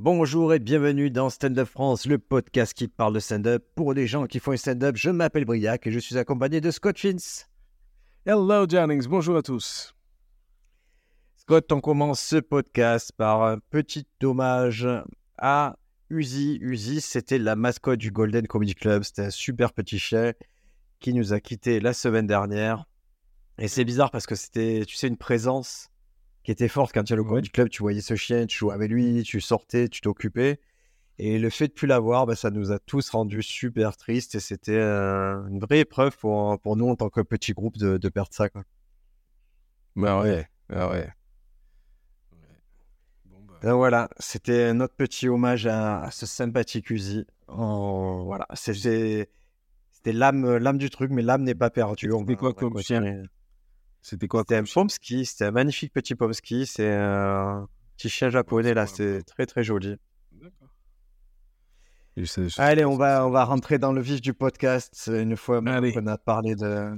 Bonjour et bienvenue dans Stand Up France, le podcast qui parle de stand-up pour les gens qui font un stand-up. Je m'appelle Briac et je suis accompagné de Scott Fins. Hello Jennings, bonjour à tous. Scott, on commence ce podcast par un petit hommage à Uzi. Uzi, c'était la mascotte du Golden Comedy Club. C'était un super petit chien qui nous a quittés la semaine dernière. Et c'est bizarre parce que c'était, tu sais, une présence qui était forte quand tu es au Comedy Club. Tu voyais ce chien, tu jouais avec lui, tu sortais, tu t'occupais. Et le fait de plus l'avoir, bah, ça nous a tous rendus super tristes. Et c'était euh, une vraie épreuve pour, pour nous en tant que petit groupe de, de perdre ça. Quoi. Bah ouais, bah ouais. Donc voilà, c'était notre petit hommage à, à ce sympathique Uzi. Oh, voilà, c'était c'était l'âme, l'âme du truc, mais l'âme n'est pas perdue. C'était quoi comme chien? C'était quoi C'était un Pomsky, c'était un magnifique petit Pomsky. C'est un petit chien japonais là, c'est très très joli. D'accord. Allez, on va, on va rentrer dans le vif du podcast une fois Allez. qu'on a parlé de,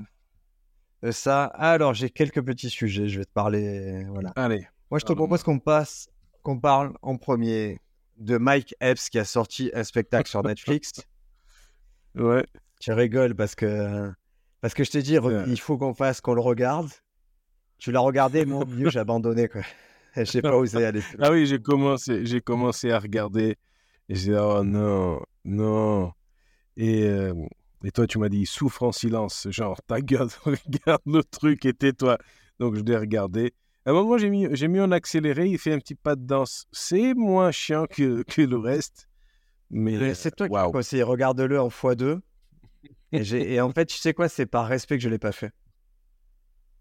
de ça. Alors, j'ai quelques petits sujets, je vais te parler. Voilà. Allez, Moi, je te propose qu'on passe, qu'on parle en premier de Mike Epps qui a sorti un spectacle sur Netflix. ouais. Tu rigoles parce que, parce que je t'ai dit, Ouais. il faut qu'on fasse, qu'on le regarde. Tu l'as regardé, moi, au milieu, j'ai abandonné. Quoi. J'ai pas osé aller plus loin. Ah oui, j'ai commencé, j'ai commencé à regarder. Et j'ai dit, oh non, non. Et, euh, et toi, tu m'as dit, souffre en silence. Genre, ta gueule, regarde le truc et tais-toi. Donc, je l'ai regardé. À un moment, j'ai mis, j'ai mis en accéléré. Il fait un petit pas de danse. C'est moins chiant que, que le reste. Mais Mais C'est toi qui waouh. me conseille, regarde-le en x2. Et, en fait, tu sais quoi, c'est par respect que je l'ai pas fait.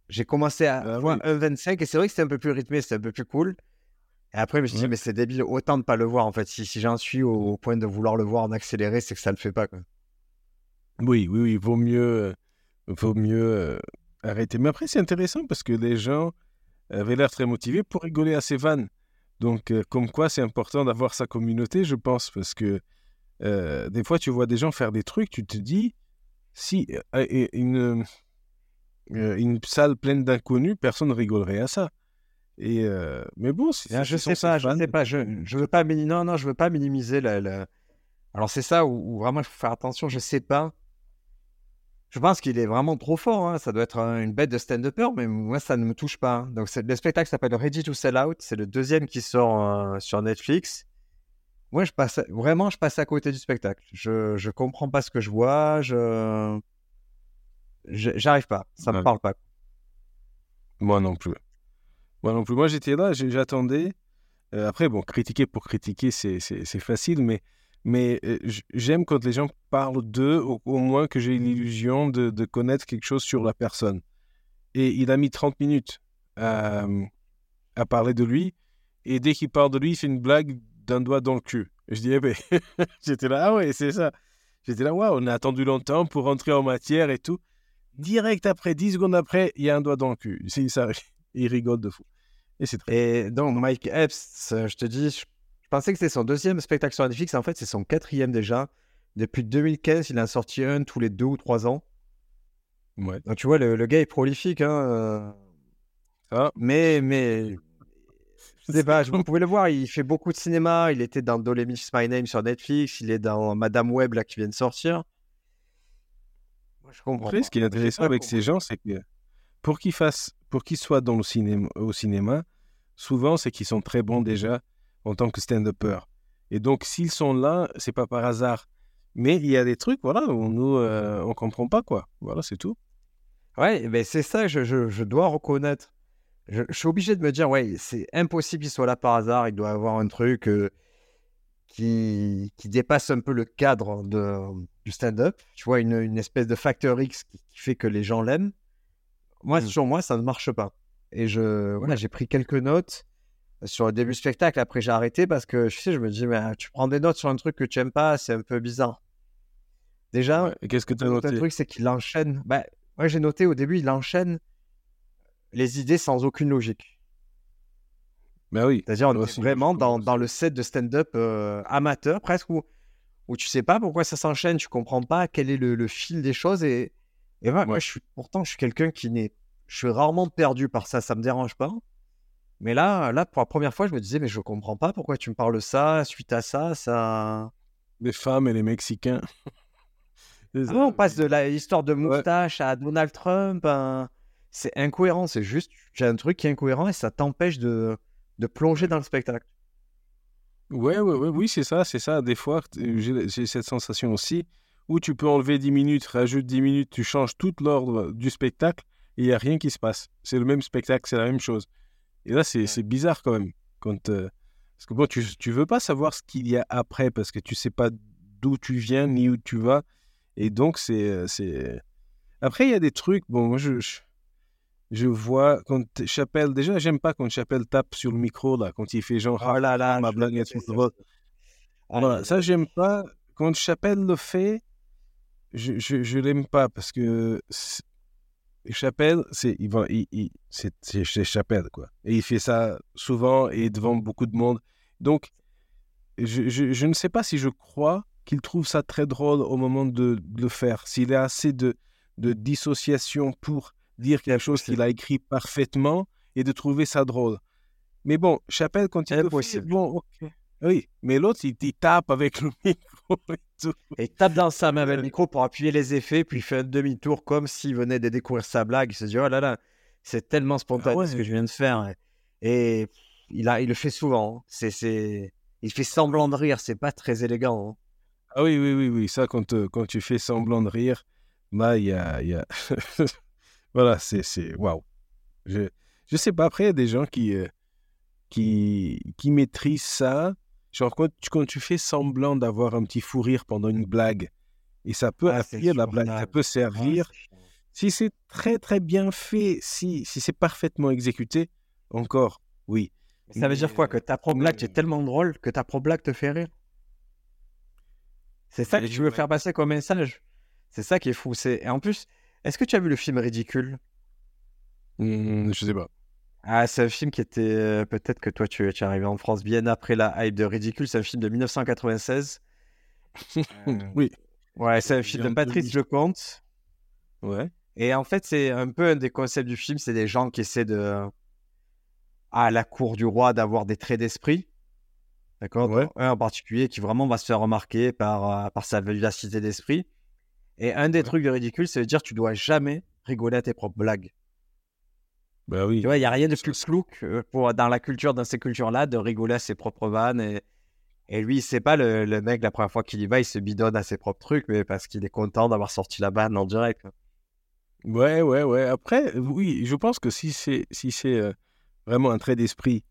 J'ai commencé à Ah voir oui. 1.25 et c'est vrai que c'était un peu plus rythmé, c'était un peu plus cool. Et après, je me suis dit, mais c'est débile, autant de pas le voir en fait. Si, si j'en suis au, au point de vouloir le voir en accéléré, c'est que ça le fait pas. Quoi. Oui, oui, oui, vaut mieux, euh, vaut mieux euh, arrêter. Mais après, c'est intéressant parce que les gens avaient l'air très motivés pour rigoler à ces vannes. Donc, euh, comme quoi, c'est important d'avoir sa communauté, je pense, parce que euh, des fois, tu vois des gens faire des trucs, tu te dis, si euh, une, euh, une salle pleine d'inconnus, personne ne rigolerait à ça. Et euh, mais bon, Ah, je sais pas, je sais pas, je, je veux pas mini- non, non, je veux pas minimiser la, la- Alors c'est ça où, où vraiment il faut faire attention, je sais pas. Je pense qu'il est vraiment trop fort, hein, Ça doit être un- une bête de stand-upper, mais moi ça ne me touche pas. hein. Donc le spectacle s'appelle Ready to Sell Out, c'est le deuxième qui sort euh, sur Netflix. Moi je passe vraiment je passe à côté du spectacle. Je je comprends pas ce que je vois, je j'arrive pas, ça me Ouais. parle pas. Moi non plus. Moi non plus. Moi, j'étais là, j'attendais. Euh, après, bon, critiquer pour critiquer, c'est facile, mais, mais euh, j'aime quand les gens parlent d'eux, au, au moins que j'ai l'illusion de, de connaître quelque chose sur la personne. Et il a mis 30 minutes à, à parler de lui, et dès qu'il parle de lui, il fait une blague d'un doigt dans le cul. Je dis, eh ben, j'étais là, ah ouais, c'est ça. J'étais là, waouh, on a attendu longtemps pour rentrer en matière et tout. Direct après, 10 secondes après, il y a un doigt dans le cul. C'est ça, il rigole de fou. Et c'est très. Et donc, Mike Epps, je te dis, je, pensais que c'était son deuxième spectacle sur Netflix. En fait, c'est son quatrième déjà. Depuis 2015, il en a sorti un tous les deux ou trois ans. Ouais. Donc, tu vois, le, le gars est prolifique. Hein, euh, Ah, mais, mais, sais pas, je- vous pouvez le voir, il fait beaucoup de cinéma. Il était dans Miss My Name sur Netflix. Il est dans Madame Web, là, qui vient de sortir. Moi, je comprends. après, ce qui est intéressant avec ces gens, c'est que pour qu'ils fassent, pour qu'ils soient dans le cinéma, au cinéma, souvent, c'est qu'ils sont très bons déjà en tant que stand-upper. Et donc, s'ils sont là, c'est pas par hasard. Mais il y a des trucs, voilà, où nous, euh, on comprend pas, quoi. Voilà, c'est tout. Ouais, ben c'est ça, je, je, je dois reconnaître. Je, je suis obligé de me dire, ouais, c'est impossible qu'il soit là par hasard. Il doit avoir un truc euh, qui, qui dépasse un peu le cadre de, du stand-up. Tu vois, une, une espèce de facteur X qui, qui fait que les gens l'aiment. Moi, Mm. sur moi, ça ne marche pas. Et je, voilà, j'ai pris quelques notes sur le début du spectacle. Après, j'ai arrêté parce que, je sais, je me dis, mais ah, tu prends des notes sur un truc que tu n'aimes pas, c'est un peu bizarre. Déjà, Ouais. Qu'est-ce que tu as le noté? truc, c'est qu'il enchaîne. Bah, moi, j'ai noté au début, il enchaîne les idées sans aucune logique. Ben oui. C'est-à-dire, on est vraiment dans, dans le set de stand-up euh, amateur, presque, où, où tu sais pas pourquoi ça s'enchaîne, tu comprends pas quel est le, le fil des choses. Et, et voilà, moi, je suis, pourtant, je suis quelqu'un qui n'est. Je suis rarement perdu par ça, ça me dérange pas. Mais là, là, pour la première fois, je me disais, mais je comprends pas pourquoi tu me parles de ça, suite à ça, ça. Les femmes et les Mexicains. Ah on passe de l'histoire de moustache à Donald Trump. C'est incohérent, c'est juste, j'ai un truc qui est incohérent et ça t'empêche de, de plonger dans le spectacle. Ouais, ouais, ouais, oui, c'est ça, c'est ça. Des fois, j'ai cette sensation aussi où tu peux enlever 10 minutes, rajoute 10 minutes, tu changes tout l'ordre du spectacle et il n'y a rien qui se passe. C'est le même spectacle, c'est la même chose. Et là, c'est bizarre quand même. Quand, euh, parce que bon, tu ne veux pas savoir ce qu'il y a après parce que tu sais pas d'où tu viens ni où tu vas. Et donc, c'est. Euh, c'est... Après, il y a des trucs. Bon, moi, je, je, vois. Quand Chapelle. Déjà, j'aime pas quand Chapelle tape sur le micro, là, quand il fait genre. Oh là là, ma blague est sur le Voilà, ça, j'aime pas. Quand Chapelle le fait, je, je, je l'aime pas parce que Chapelle, c'est il, il, c'est Chapelle quoi. Et il fait ça souvent et devant beaucoup de monde. Donc, je, je, je ne sais pas si je crois qu'il trouve ça très drôle au moment de, le faire. S'il a assez de, de dissociation pour dire quelque chose qu'il a écrit parfaitement et de trouver ça drôle. Mais bon, Chapelle, quand il le fait, bon, ok. Oui, mais l'autre, il, tape avec le micro et tout. Et il tape dans sa main avec le micro pour appuyer les effets, puis il fait un demi-tour comme s'il venait de découvrir sa blague. Il se dit, oh là là, c'est tellement spontané ah ce que je viens de faire. Et il, a, il le fait souvent. Hein. C'est. Il fait semblant de rire, c'est pas très élégant. Hein. Ah oui, oui, oui, oui. Ça, quand, euh, quand tu fais semblant de rire, là, il y a. Y a... voilà, c'est. c'est... Waouh. Je, je sais pas. Après, il y a des gens qui, euh, qui, qui maîtrisent ça Genre, quand tu, quand tu fais semblant d'avoir un petit fou rire pendant une blague, et ça peut ah, la blague, ça peut servir. si c'est très très bien fait, si, si c'est parfaitement exécuté, encore, oui. ça veut dire quoi? Que ta pro blague est tellement drôle que ta pro blague te fait rire? C'est ça que tu veux faire passer comme message C'est ça qui est fou. Et en plus, est-ce que tu as vu le film Ridicule? Mmh, Je sais pas. Ah, c'est un film qui était. Euh, peut-être que toi, tu, es arrivé en France bien après la hype de Ridicule. C'est un film de 1996. Euh, oui. Ouais, c'est un film de Patrice Lecomte. Ouais. Et en fait, c'est un peu un des concepts du film c'est des gens qui essaient de. À la cour du roi, d'avoir des traits d'esprit. D'accord? Ouais. Un en particulier qui vraiment va se faire remarquer par, euh, par sa vivacité d'esprit. Et un des trucs de ridicule, c'est de dire tu dois jamais rigoler à tes propres blagues. Bah oui. Tu vois, il n'y a rien de plus flou pour, dans la culture, dans ces cultures-là, de rigoler à ses propres vannes. Et, et lui, c'est pas le, le, mec, la première fois qu'il y va, il se bidonne à ses propres trucs, mais parce qu'il est content d'avoir sorti la vanne en direct. Ouais, ouais, ouais. Après, oui, je pense que si c'est si c'est euh, vraiment un trait d'esprit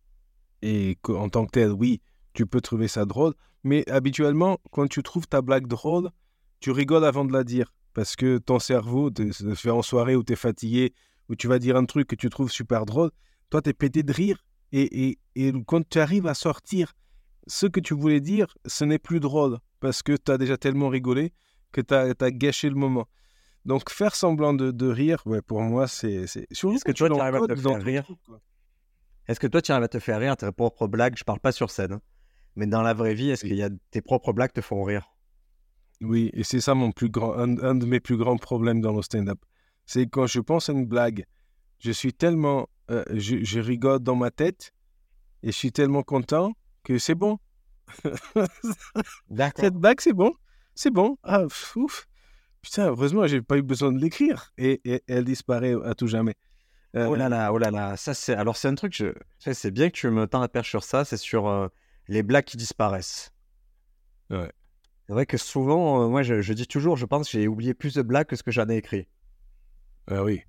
et qu'en tant que tel, oui, tu peux trouver ça drôle. Mais habituellement, quand tu trouves ta blague drôle, tu rigoles avant de la dire. Parce que ton cerveau, te fait en soirée où tu es fatigué, où tu vas dire un truc que tu trouves super drôle, toi, tu es pété de rire. Et, et, et, quand tu arrives à sortir ce que tu voulais dire, ce n'est plus drôle parce que tu as déjà tellement rigolé que tu as, gâché le moment. Donc, faire semblant de, de rire, ouais, pour moi, c'est. Est-ce que toi, tu arrives à te faire rire Est-ce que toi, tu arrives à te faire rire tes propres blagues? Je parle pas sur scène, hein. mais dans la vraie vie, est-ce qu'il y a tes propres blagues te font rire? Oui, et c'est ça mon plus grand, un, un, de mes plus grands problèmes dans le stand-up c'est quand je pense à une blague, je suis tellement, euh, je, rigole dans ma tête et je suis tellement content que c'est bon. Cette blague, c'est bon, c'est bon. Ah, ouf. Putain, heureusement, j'ai pas eu besoin de l'écrire et, elle disparaît à tout jamais. Euh, oh là là, oh là là, ça c'est. Alors c'est un truc, je... c'est bien que tu me tends la perche sur ça, c'est sur euh, les blagues qui disparaissent. Ouais. C'est vrai que souvent, moi je, je, dis toujours, je pense que j'ai oublié plus de blagues que ce que j'en ai écrit. Ah oui.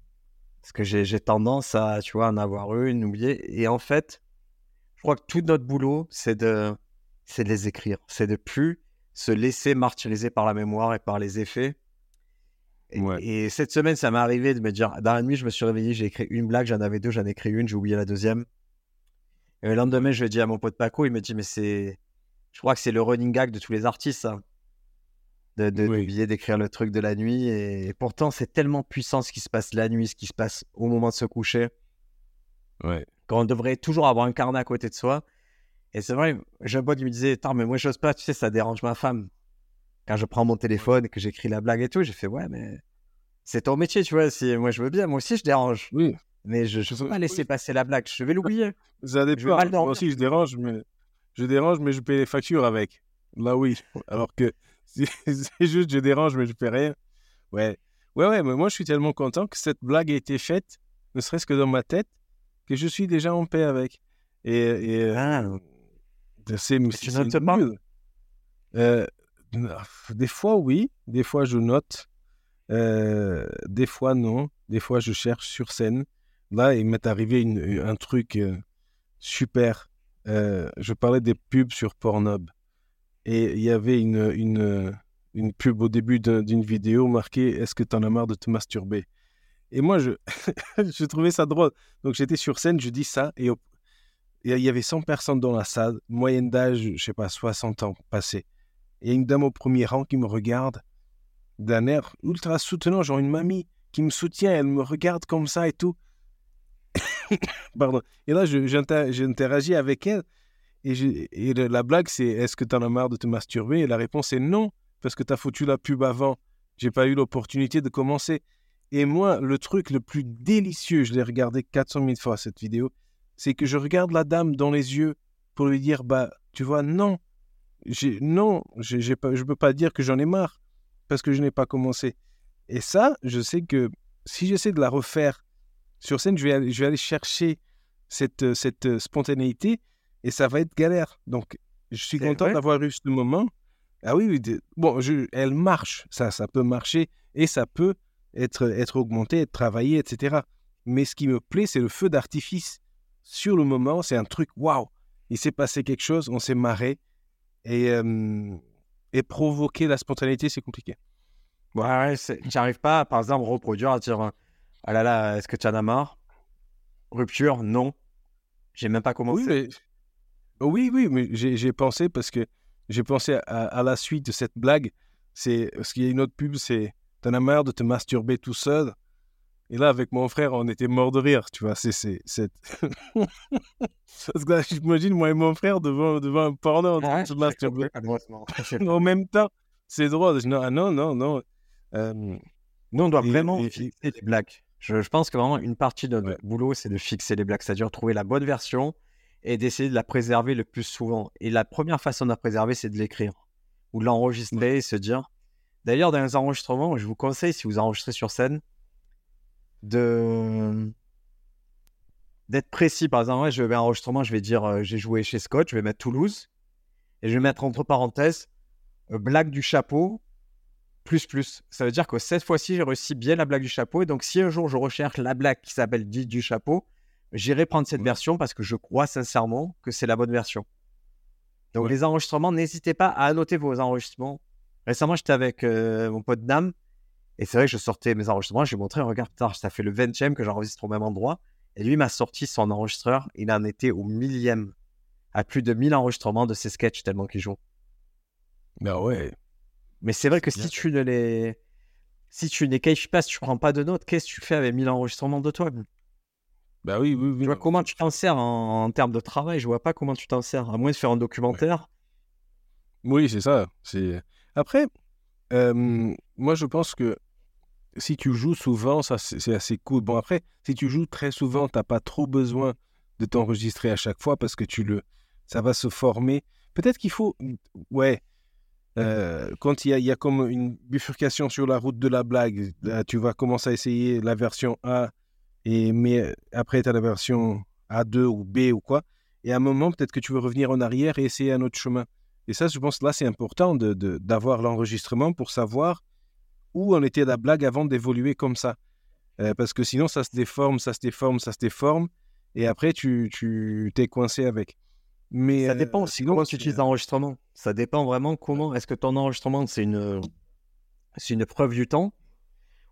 Parce que j'ai tendance à, tu vois, en avoir une, oublier. Et en fait, je crois que tout notre boulot, c'est de, de les écrire. C'est de plus se laisser martyriser par la mémoire et par les effets. Et, cette semaine, ça m'est arrivé de me dire, dans la nuit, je me suis réveillé, j'ai écrit une blague, j'en avais deux, j'en ai écrit une, j'ai oublié la deuxième. Et le lendemain, je dis à mon pote Paco, il me dit, mais c'est, je crois que c'est le running gag de tous les artistes, ça de, de d'écrire le truc de la nuit. Et, pourtant, c'est tellement puissant ce qui se passe la nuit, ce qui se passe au moment de se coucher. Ouais. Qu'on devrait toujours avoir un carnet à côté de soi. Et c'est vrai, j'ai un pote qui me disait Attends, mais moi, j'ose pas, tu sais, ça dérange ma femme. Quand je prends mon téléphone et que j'écris la blague et tout, j'ai fait Ouais, mais c'est ton métier, tu vois. Si moi, je veux bien, moi aussi, je dérange. Oui. Mais je ne peux pas laisser passer la blague. Je vais l'oublier. Ça dépend. Moi aussi, je dérange, mais je dérange, mais je paye les factures avec. Là, oui. Alors que c'est juste, je dérange, mais je fais rien. Ouais. Ouais, ouais, mais moi, je suis tellement content que cette blague ait été faite, ne serait-ce que dans ma tête, que je suis déjà en paix avec. Et, et ah. c'est tu notes pas? euh, Des fois, oui. Des fois, je note. Euh, des fois, non. Des fois, je cherche sur scène. Là, il m'est arrivé une, un truc euh, super. Euh, je parlais des pubs sur Pornhub. Et il y avait une, une, une pub au début d'une vidéo marquée Est-ce que tu en as marre de te masturber? Et moi, je, je trouvais ça drôle. Donc j'étais sur scène, je dis ça, et il y avait 100 personnes dans la salle, moyenne d'âge, je sais pas, 60 ans passé. Et une dame au premier rang qui me regarde d'un air ultra soutenant, genre une mamie qui me soutient, elle me regarde comme ça et tout. Pardon. Et là, j'interagis avec elle. Et, la blague, c'est est-ce que tu en as marre de te masturber? Et la réponse est non, parce que tu as foutu la pub avant. J'ai pas eu l'opportunité de commencer. Et moi, le truc le plus délicieux, je l'ai regardé 400 000 fois cette vidéo, c'est que je regarde la dame dans les yeux pour lui dire bah, tu vois, non, non, je ne peux pas dire que j'en ai marre parce que je n'ai pas commencé. Et ça, je sais que si j'essaie de la refaire sur scène, je vais je vais aller chercher cette, cette euh, spontanéité et ça va être galère. Donc, je suis content d'avoir eu ce moment. Ah oui, bon, je, elle marche, ça, ça peut marcher et ça peut être, être augmenté, être travaillé, etc. Mais ce qui me plaît, c'est le feu d'artifice. Sur le moment, c'est un truc, waouh, il s'est passé quelque chose, on s'est marré. Et, euh, et provoquer la spontanéité, c'est compliqué. Ouais, j'arrive pas, par exemple, reproduire, à dire Ah là là, est-ce que tu en as marre Rupture Non. J'ai même pas commencé. Oui, mais, oui, oui, mais j'ai pensé parce que j'ai pensé à, la suite de cette blague. C'est parce qu'il y a une autre pub, c'est T'en as marre de te masturber tout seul? Et là, avec mon frère, on était mort de rire, tu vois. C'est cette. parce que là, j'imagine moi et mon frère devant, devant un porno en train de se masturber. en même temps, c'est drôle. Non, ah non, non, non. Euh, nous, on doit vraiment fixer les blagues. Je, pense que vraiment, une partie de notre boulot, c'est de fixer les blagues, c'est-à-dire trouver la bonne version et d'essayer de la préserver le plus souvent. Et la première façon de la préserver, c'est de l'écrire ou de l'enregistrer et se dire. D'ailleurs, dans les enregistrements, je vous conseille, si vous enregistrez sur scène, de d'être précis. Par exemple, je vais un enregistrement, je vais dire euh, j'ai joué chez Scott, je vais mettre Toulouse et je vais mettre entre parenthèses euh, blague du chapeau plus plus. Ça veut dire que cette fois-ci, j'ai réussi bien la blague du chapeau. Et donc, si un jour je recherche la blague qui s'appelle dit du chapeau, j'irai prendre cette version parce que je crois sincèrement que c'est la bonne version. Donc, les enregistrements, n'hésitez pas à annoter vos enregistrements. Récemment, j'étais avec euh, mon pote Dame et c'est vrai que je sortais mes enregistrements. Je lui ai montré, regarde, ça fait le 20e que j'enregistre au même endroit. Et lui m'a sorti son enregistreur. Il en était au millième, à plus de 1000 enregistrements de ses sketchs tellement qu'il joue. Bah ouais. Mais c'est vrai que si tu ne les. Si tu ne pas, si tu prends pas de notes, qu'est-ce que tu fais avec 1000 enregistrements de toi? Bah oui, oui, oui. Tu vois comment tu t'en sers en, termes de travail? Je vois pas comment tu t'en sers, à moins de faire un documentaire. Oui, c'est ça. C'est Après, moi je pense que si tu joues souvent, ça c'est assez cool. Bon, après, si tu joues très souvent, tu n'as pas trop besoin de t'enregistrer à chaque fois parce que tu le, ça va se former. Peut-être qu'il faut, ouais, euh, quand il y, a, comme une bifurcation sur la route de la blague, tu vas commencer à essayer la version A, et, mais après tu as la version A2 ou B ou quoi. Et à un moment, peut-être que tu veux revenir en arrière et essayer un autre chemin. Et ça, je pense, là, c'est important d'avoir de, l'enregistrement pour savoir où en était la blague avant d'évoluer comme ça. Euh, parce que sinon, ça se déforme, ça se déforme, ça se déforme. Et après, tu t'es coincé avec. Mais ça dépend aussi comment tu utilises l'enregistrement. Ça dépend vraiment comment. Est-ce que ton enregistrement, c'est une, c'est une preuve du temps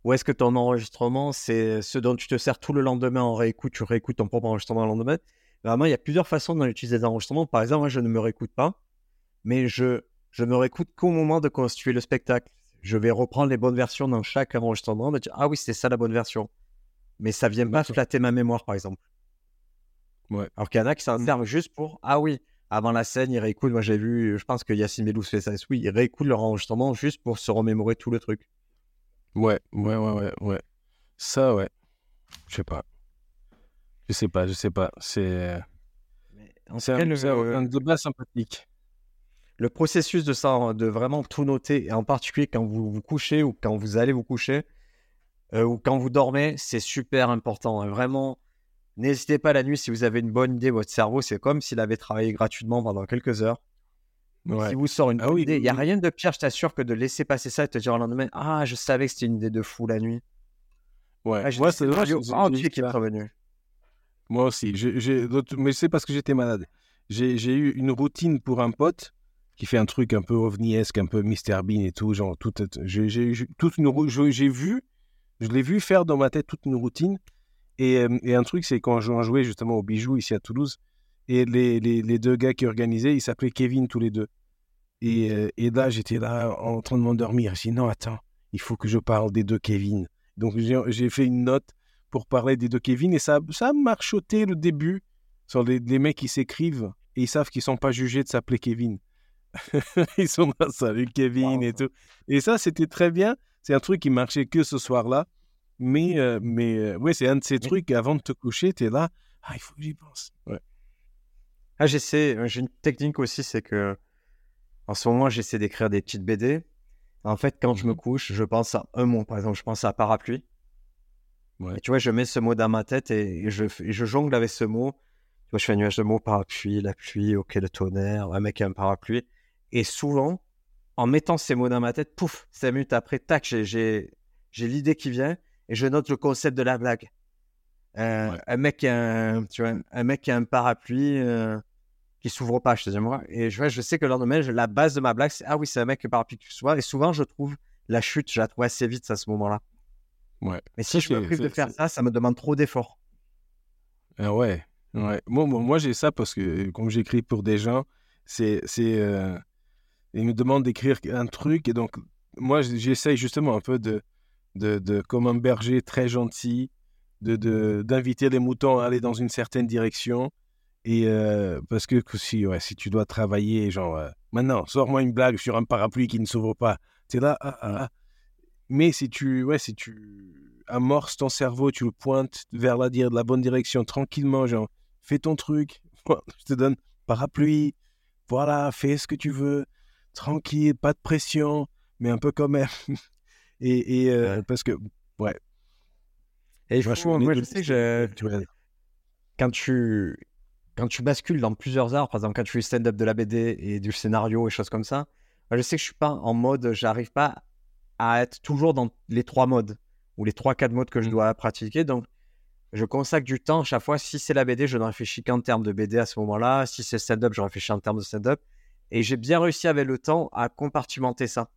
Ou est-ce que ton enregistrement, c'est ce dont tu te sers tout le lendemain en réécoute Tu réécoutes ton propre enregistrement le lendemain? Vraiment, il y a plusieurs façons d'utiliser l'enregistrement. Par exemple, moi, je ne me réécoute pas, mais je, je me réécoute qu'au moment de constituer le spectacle. Je vais reprendre les bonnes versions dans chaque enregistrement, me dire Ah oui, c'est ça la bonne version. Mais ça vient pas flatter ma mémoire, par exemple. Alors qu'il y en a qui s'en mmh. servent juste pour Ah oui, avant la scène, ils réécoutent. Moi, j'ai vu, je pense que Yacine fait ça. Oui, ils réécoutent leur enregistrement juste pour se remémorer tout le truc. Ouais, ouais, ouais, ouais. ouais. Ça, ouais. Je sais pas. Je sais pas, je sais pas. C'est c'est un, le, un débat sympathique. le processus de ça, de vraiment tout noter, et en particulier quand vous vous couchez ou quand vous allez vous coucher, euh, ou quand vous dormez, c'est super important. hein. Vraiment, n'hésitez pas la nuit si vous avez une bonne idée, votre cerveau, c'est comme s'il avait travaillé gratuitement pendant quelques heures. Ouais. Si vous sort une Ah oui, idée, il oui, n'y a rien de pire, je t'assure, que de laisser passer ça et te dire le lendemain Ah, je savais que c'était une idée de fou la nuit. Ouais. Ah, c'est vrai, eu qui sont revenus. Moi aussi. Mais c'est parce que j'étais malade. J'ai eu une routine pour un pote qui fait un truc un peu ovniesque, un peu Mr Bean et tout. Genre, tout, j'ai toute une j'ai vu, je l'ai vu faire dans ma tête toute une routine. Et, euh, et un truc, c'est quand j'en jouais justement au bijou ici à Toulouse, et les, les, les deux gars qui organisaient, ils s'appelaient Kevin tous les deux. Et, euh, et là, j'étais là en train de m'endormir. J'ai dit non, attends, il faut que je parle des deux Kevin. Donc j'ai fait une note pour parler des deux Kevin et ça, ça a marchoté le début sur les, les mecs qui s'écrivent et ils savent qu'ils sont pas jugés de s'appeler Kevin. ils sont là, salut Kevin et tout. Et ça, c'était très bien. C'est un truc qui marchait que ce soir-là. Mais, euh, mais euh, ouais, c'est un de ces trucs, avant de te coucher, tu es là, ah, il faut que j'y pense. Ouais. Ah, j'essaie, j'ai une technique aussi, c'est que en ce moment, j'essaie d'écrire des petites BD. En fait, quand je me Mhm. couche, je pense à un mot. Par exemple, je pense à parapluie. Ouais. Et tu vois, je mets ce mot dans ma tête et, et je, f- et je jongle avec ce mot. Tu vois, je fais un nuage de mots, parapluie, la pluie, ok, le tonnerre, un mec qui a un parapluie. Et souvent, en mettant ces mots dans ma tête, pouf, cinq minutes après, tac, j'ai- l'idée qui vient et je note le concept de la blague. Euh, Ouais. Un mec qui a un, tu vois, un mec qui a un parapluie euh, qui s'ouvre pas, je te dis moi. Et je, je sais que le lendemain, je- la base de ma blague, c'est ah oui, c'est un mec a un parapluie qui s'ouvre. Et souvent, je trouve la chute, je la trouve assez vite à ce moment-là. Ouais. Mais si je me prive de faire ça, ça me demande trop d'efforts. Ah ouais, ouais. Moi, moi, moi, j'ai ça parce que euh, comme j'écris pour des gens, c'est, c'est, euh, ils me demandent d'écrire un truc et donc moi, j'essaye justement un peu de, de, de comme un berger très gentil, de, de, d'inviter les moutons à aller dans une certaine direction. Et euh, parce que si, ouais, si tu dois travailler, genre, euh, maintenant, sors-moi une blague sur un parapluie qui ne s'ouvre pas. C'est là, ah, ah, ah. Mais si tu, ouais, si tu amorces ton cerveau, tu le pointes vers la, dire, la bonne direction tranquillement, genre, fais ton truc, je te donne parapluie, voilà, fais ce que tu veux, tranquille, pas de pression, mais un peu quand même. et et euh, parce que, ouais, Et faut- moi, je sais que je- quand tu, quand tu bascules dans plusieurs arts, par exemple, quand tu fais stand-up de la BD et du scénario et choses comme ça, je sais que je suis pas en mode, j'arrive pas à être toujours dans les trois modes ou les trois, quatre modes que je Mm. dois pratiquer. Donc, je consacre du temps à chaque fois. Si c'est la BD, je ne réfléchis qu'en termes de BD à ce moment-là. Si c'est stand-up, je réfléchis en termes de stand-up. Et j'ai bien réussi avec le temps à compartimenter ça.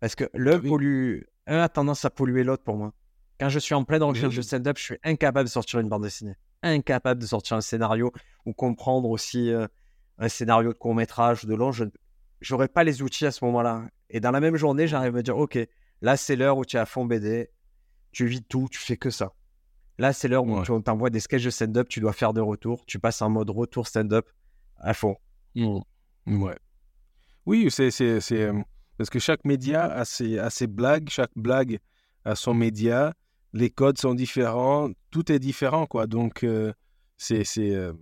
Parce que l'un oui. pollue, a tendance à polluer l'autre pour moi. Quand je suis en pleine recherche Oui. de stand-up, je suis incapable de sortir une bande dessinée. Incapable de sortir un scénario ou comprendre aussi euh, un scénario de court métrage ou de long. Je n'aurais pas les outils à ce moment-là. Et dans la même journée, j'arrive à me dire, OK, là, c'est l'heure où tu es à fond BD. Tu vis tout, tu fais que ça. Là, c'est l'heure où Ouais. tu- on t'envoie des sketchs de stand-up, tu dois faire des retours. Tu passes en mode retour stand-up à fond. Ouais. Oui, c'est, c'est, c'est, euh, parce que chaque média a ses, a ses blagues, chaque blague a son média, les codes sont différents, tout est différent, quoi. Donc, euh, c'est, euh,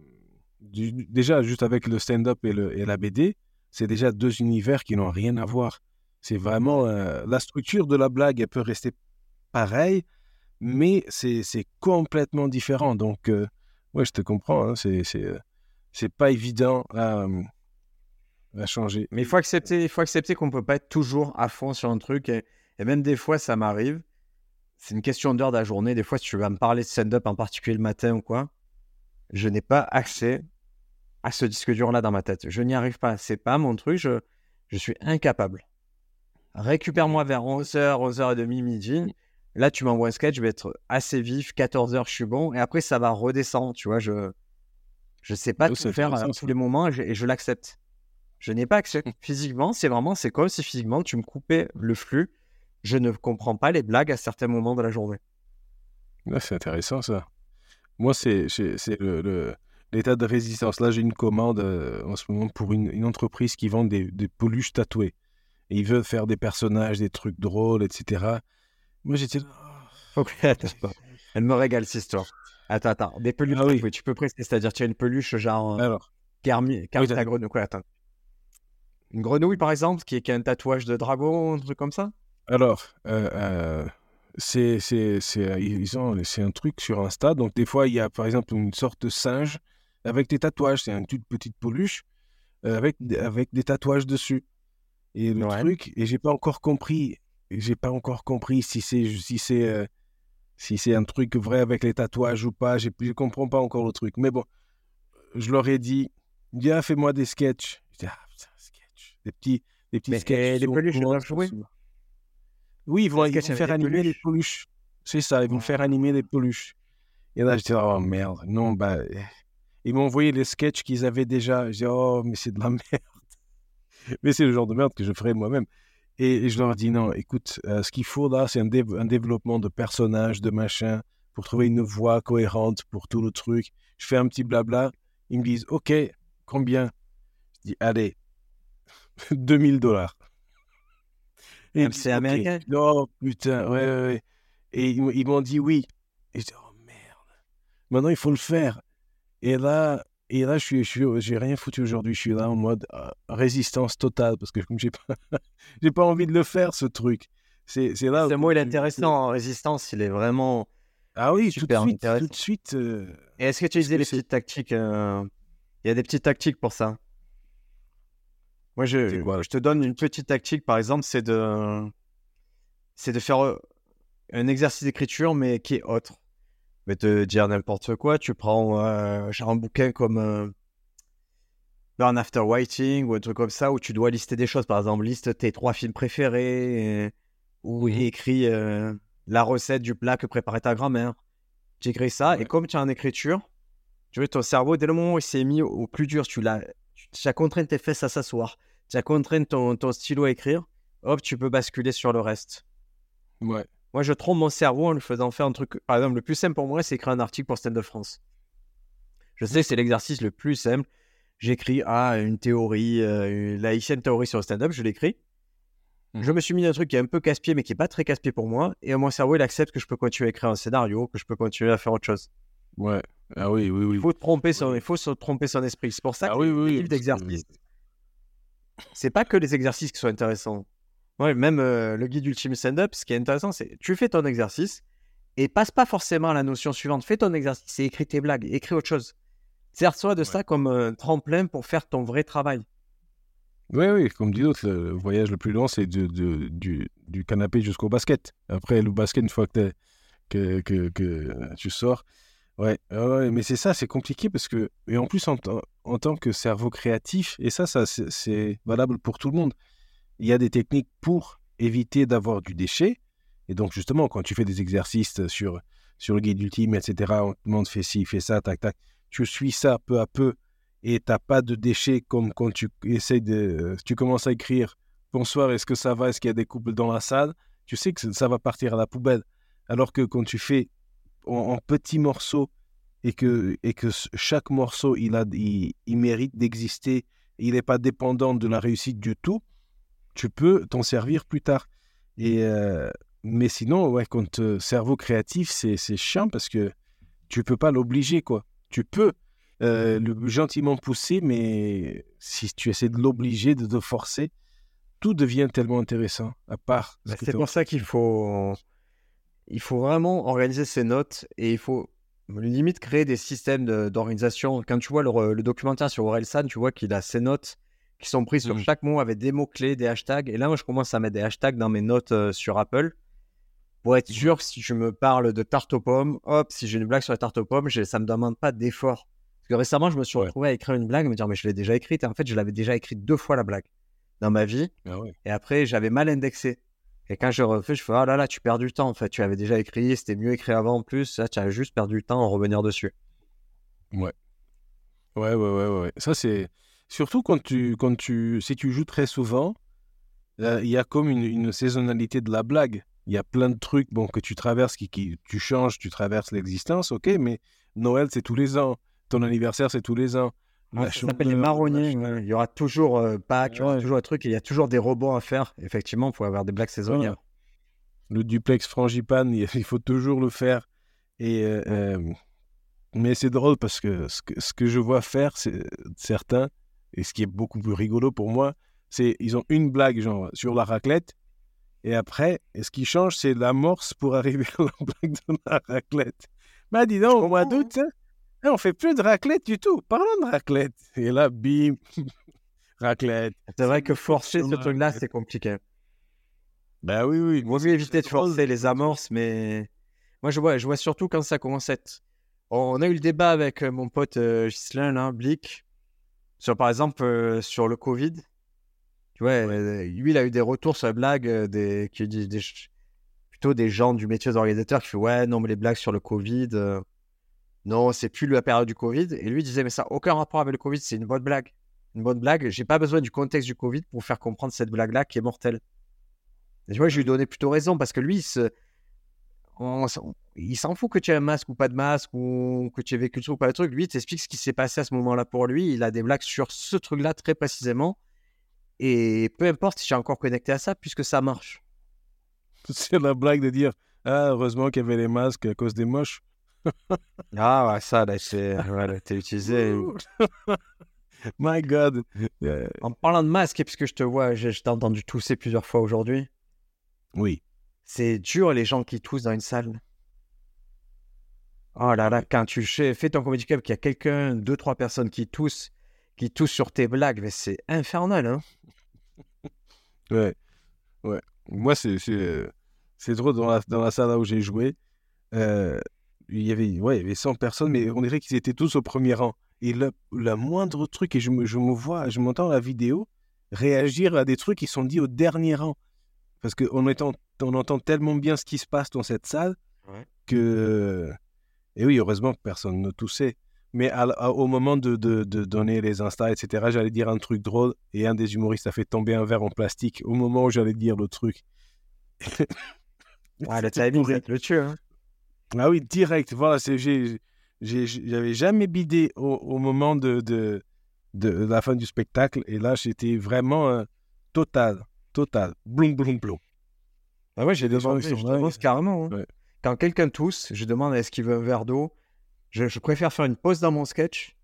déjà, juste avec le stand-up et, et la BD, c'est déjà deux univers qui n'ont rien à voir. C'est vraiment euh, la structure de la blague, elle peut rester pareille, mais c'est, complètement différent. Donc, ouais, je te comprends, hein, c'est, pas évident à, changer. Mais il faut accepter, faut accepter qu'on peut pas être toujours à fond sur un truc. Et même des fois, ça m'arrive. C'est une question d'heure de la journée. Des fois, si tu vas me parler de stand-up en particulier le matin ou quoi, je n'ai pas accès à ce disque dur-là dans ma tête. Je n'y arrive pas. C'est pas mon truc. Je, je suis incapable. Récupère-moi vers 11h, 11h30, midi. Là, tu m'envoies un sketch, je vais être assez vif. 14h, je suis bon. Et après, ça va redescendre. Tu vois, je je sais pas tout faire à tous les moments et je, je l'accepte. Je n'ai pas accès physiquement. C'est vraiment, c'est comme si physiquement tu me coupais le flux. Je ne comprends pas les blagues à certains moments de la journée. Ah, c'est intéressant ça. Moi, c'est l'état de résistance. Là, j'ai une commande euh, en ce moment pour une, une entreprise qui vend des, des peluches tatouées. Et ils veulent faire des personnages, des trucs drôles, etc. Moi, j'étais là. Que- Attends, attends. Elle me régale cette histoire. Attends, attends, des peluches, Ah oui. oui, tu peux préciser, c'est-à-dire tu as une peluche genre euh, Alors, Carmi, Carmi t'as- la grenouille, quoi, attends. Une grenouille par exemple, qui, qui a un tatouage de dragon, un truc comme ça? Alors euh, euh, c'est, euh, ils ont, c'est un truc sur Insta. Donc, des fois, il y a par exemple une sorte de singe avec des tatouages. C'est une toute petite peluche euh, avec, des- avec des tatouages dessus. Et le Ouais. truc, et j'ai pas encore compris, j'ai pas encore compris si c'est, si c'est, euh, si c'est un truc vrai avec les tatouages ou pas. J'ai- Je comprends pas encore le truc. Mais bon, je leur ai dit, ah, fais-moi des sketchs. Je dis, ah, putain, sketch. Des petits, des petits Mais, sketchs. et les peluches, doivent jouer? Oui, ils vont, Des ils vont faire des animer les peluches. C'est ça, ils vont faire animer les peluches. Et là, j'étais, oh merde, non, bah. euh, Ils m'ont envoyé les sketchs qu'ils avaient déjà. J'ai dit, oh, mais c'est de la merde. mais c'est le genre de merde que je ferais moi-même. Et, et je leur dis, non, écoute, euh, ce qu'il faut là, c'est un, dév- un développement de personnages, de machin, pour trouver une voix cohérente pour tout le truc. Je fais un petit blabla. Ils me disent, OK, combien? Je dis, allez, 2000 dollars. Et ils Même disent, c'est américain Non, putain, ouais, ouais, ouais. Et ils, m'ont- ils m'ont dit oui. Et je dis, oh merde. Maintenant, il faut le faire. Et là, et là je suis, je j'ai rien foutu aujourd'hui. Je suis là en mode euh, résistance totale parce que comme j'ai pas, j'ai pas envie de le faire, ce truc. C'est, c'est là. Ce mot, il est tu- intéressant. en Résistance, il est vraiment. Ah oui, Super tout de suite, tout de suite. euh, Et est-ce que tu que les petites tactiques euh, Il y a des petites tactiques pour ça? Moi, je, quoi, je te donne une petite tactique, par exemple, c'est de, c'est de faire euh, un exercice d'écriture, mais qui est autre. Je vais te dire n'importe quoi. Tu prends euh, genre un bouquin comme euh, Burn After Writing ou un truc comme ça, où tu dois lister des choses. Par exemple, liste tes trois films préférés, et- ou Mhm. écris euh, la recette du plat que préparait ta grand-mère. Tu écris ça, et comme tu es en écriture, tu vois, ton cerveau, dès le moment où il s'est mis au, au plus dur, tu l'as, tu as contraint tes fesses à s'asseoir, tu as contraint ton, ton stylo à écrire, hop, tu peux basculer sur le reste. Ouais. Moi, je trompe mon cerveau en lui faisant faire un truc. Par exemple, le plus simple pour moi, c'est écrire un article pour Stand de France. Je sais que c'est l'exercice le plus simple. J'écris ah, une théorie, euh, laïcienne théorie sur le stand-up, je l'écris. Mhm. Je me suis mis un truc qui est un peu casse-pied, mais qui est pas très casse-pied pour moi. Et mon cerveau, il accepte que je peux continuer à écrire un scénario, que je peux continuer à faire autre chose. Ouais. Ah oui, oui, oui. Il faut tromper son, Oui. il faut se tromper son esprit. C'est pour ça Ah que oui, les oui, parce que- d'exercice, c'est pas que les exercices qui sont intéressants. Ouais, même euh, le guide ultime stand-up, ce qui est intéressant, c'est tu fais ton exercice et passe pas forcément à la notion suivante. Fais ton exercice et écris tes blagues, écris autre chose. Sers-toi de ça comme un tremplin pour faire ton vrai travail. Oui, oui, comme dit l'autre, le voyage le plus long, c'est de- du, du canapé jusqu'au basket. Après, le basket, une fois que, que, que, que tu sors. Ouais, mais c'est ça, c'est compliqué parce que, et en plus, en, en tant que cerveau créatif, et ça, ça c'est- valable pour tout le monde, il y a des techniques pour éviter d'avoir du déchet. Et donc, justement, quand tu fais des exercices sur, sur le guide ultime, etc., on te demande fais ci, fais ça, tac, tac, tu suis ça peu à peu et t'as pas de déchets comme quand tu essayes de, tu commences à écrire bonsoir, est-ce que ça va, est-ce qu'il y a des couples dans la salle, tu sais que ça va partir à la poubelle. Alors que quand tu fais en, en petits morceaux et que, et que chaque morceau il a, il, il mérite d'exister, il n'est pas dépendant de la réussite du tout, tu peux t'en servir plus tard. Et euh, mais sinon, ouais, quand euh, cerveau créatif, c'est c'est chiant parce que tu peux pas l'obliger, quoi. Tu peux euh, le gentiment pousser, mais si tu essaies de l'obliger, de te forcer, tout devient tellement intéressant, à part. ce Bah, c'est pour ça qu'il faut, il faut vraiment organiser ses notes et il faut limite créer des systèmes de- d'organisation. Quand tu vois le, re- le documentaire sur Orelsan, tu vois qu'il a ses notes qui sont prises sur Mhm. chaque mot avec des mots-clés, des hashtags. Et là, moi, je commence à mettre des hashtags dans mes notes euh, sur Apple pour être sûr que si je me parle de tarte aux pommes, hop, si j'ai une blague sur la tarte aux pommes, ça me demande pas d'effort. Parce que récemment, je me suis Ouais. retrouvé à écrire une blague, me dire, mais je l'ai déjà écrite. Et en fait, je l'avais déjà écrite deux fois la blague dans ma vie. Ah ouais. Et après, j'avais mal indexé. Et quand je refais, je fais Oh là là, tu perds du temps. En fait, tu avais déjà écrit, c'était mieux écrit avant en plus. Tu as juste perdu du temps en revenir dessus. Ouais, ouais, ouais, ouais, ouais. Ça, c'est surtout quand tu, quand tu, si tu joues très souvent, il y a comme une, une saisonnalité de la blague. Il y a plein de trucs, bon, que tu traverses, qui, qui, tu changes, tu traverses l'existence, ok, mais Noël, c'est tous les ans. Ton anniversaire, c'est tous les ans. Ah, ça s'appelle les marronniers. ouais. Il y aura toujours euh, Pâques, il y aura toujours un truc. Et il y a toujours des rebonds à faire. Effectivement, faut avoir des blagues saisonnières. Le duplex frangipane, il faut toujours le faire. Et, euh, euh, Mais c'est drôle parce que ce, que ce que je vois faire, c'est certains, et ce qui est beaucoup plus rigolo pour moi, c'est ils ont une blague genre sur la raclette, et après, et ce qui change, c'est l'amorce pour arriver à la blague de la raclette. Bah dis donc, au mois d'août, hein, on fait plus de raclette du tout. Parlons de raclette. Et là, bim, raclette. C'est vrai que forcer ce truc-là, c'est compliqué. Ben oui, oui. Vaut mieux éviter de forcer les amorces, mais moi, je vois, je vois surtout quand ça commence à être. On a eu le débat avec euh, mon pote euh, Ghislain, là, Blick, sur par exemple euh, sur le Covid. Tu vois, euh, lui, il a eu des retours sur la blague euh, des, qui disent des, plutôt des gens du métier d'organisateur qui font Ouais, non, mais les blagues sur le Covid, euh, non, c'est plus la période du Covid. Et lui disait Mais ça n'a aucun rapport avec le Covid, c'est une bonne blague. Une bonne blague. J'ai pas besoin du contexte du Covid pour faire comprendre cette blague-là qui est mortelle. Et vois, je lui donnais plutôt raison parce que lui, il il s'en fout que tu aies un masque ou pas de masque ou que tu aies vécu le truc ou pas le truc. Lui, il t'explique ce qui s'est passé à ce moment-là pour lui. Il a des blagues sur ce truc-là très précisément. Et peu importe si j'ai encore connecté à ça, puisque ça marche. C'est la blague de dire Ah, heureusement qu'il y avait les masques à cause des moches. Ah, ouais, ça, là, c'est. Voilà, t'es utilisé. My God. Euh, En parlant de masque, puisque je te vois, je, je t'ai entendu tousser plusieurs fois aujourd'hui, oui. c'est dur les gens qui toussent dans une salle. Oh là là, quand tu fais fais ton comedy club, qu'il y a quelqu'un, deux, trois personnes qui toussent, qui toussent sur tes blagues, mais c'est infernal, hein. Ouais. Ouais. Moi, c'est, c'est, euh, c'est drôle dans la, dans la salle là où j'ai joué. euh, il y avait, ouais, il y avait 100 personnes, mais on dirait qu'ils étaient tous au premier rang. Et le, le moindre truc, et je me, je me vois, je m'entends la vidéo réagir à des trucs qui sont dits au dernier rang. Parce qu'on entend, on entend tellement bien ce qui se passe dans cette salle Ouais. que. Et oui, heureusement que personne ne toussait. Mais à- à- au moment de, de- de donner les Insta, etc., j'allais dire un truc drôle et un des humoristes a fait tomber un verre en plastique au moment où j'allais dire le truc. Ouais, le timing, le tue, hein. Ah oui, direct. Voilà, j'avais jamais bidé au, au moment de, de, de la fin du spectacle. Et là, j'étais vraiment euh, total, total. Bloum, bloum, bloum. Ah ouais, j'ai sont je carrément. hein. Ouais. Quand quelqu'un tousse, je demande est-ce qu'il veut un verre d'eau? Je, je préfère faire une pause dans mon sketch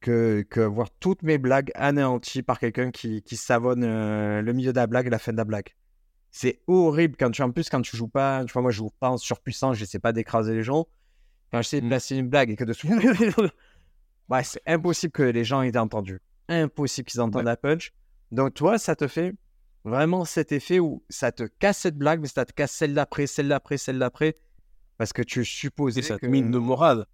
que, que voir toutes mes blagues anéanties par quelqu'un qui, qui savonne euh, le milieu de la blague et la fin de la blague. C'est horrible quand tu, en plus, quand tu joues pas, tu vois, moi, je joue pas en surpuissance, j'essaie pas d'écraser les gens. Quand j'essaie de Mm. placer une blague et que dessous. ouais, c'est impossible que les gens aient entendu. Impossible qu'ils entendent Ouais. la punch. Donc, toi, ça te fait vraiment cet effet où ça te casse cette blague, mais ça te casse celle d'après, celle d'après, celle d'après. Parce que tu supposais Et ça que... te mine de morale.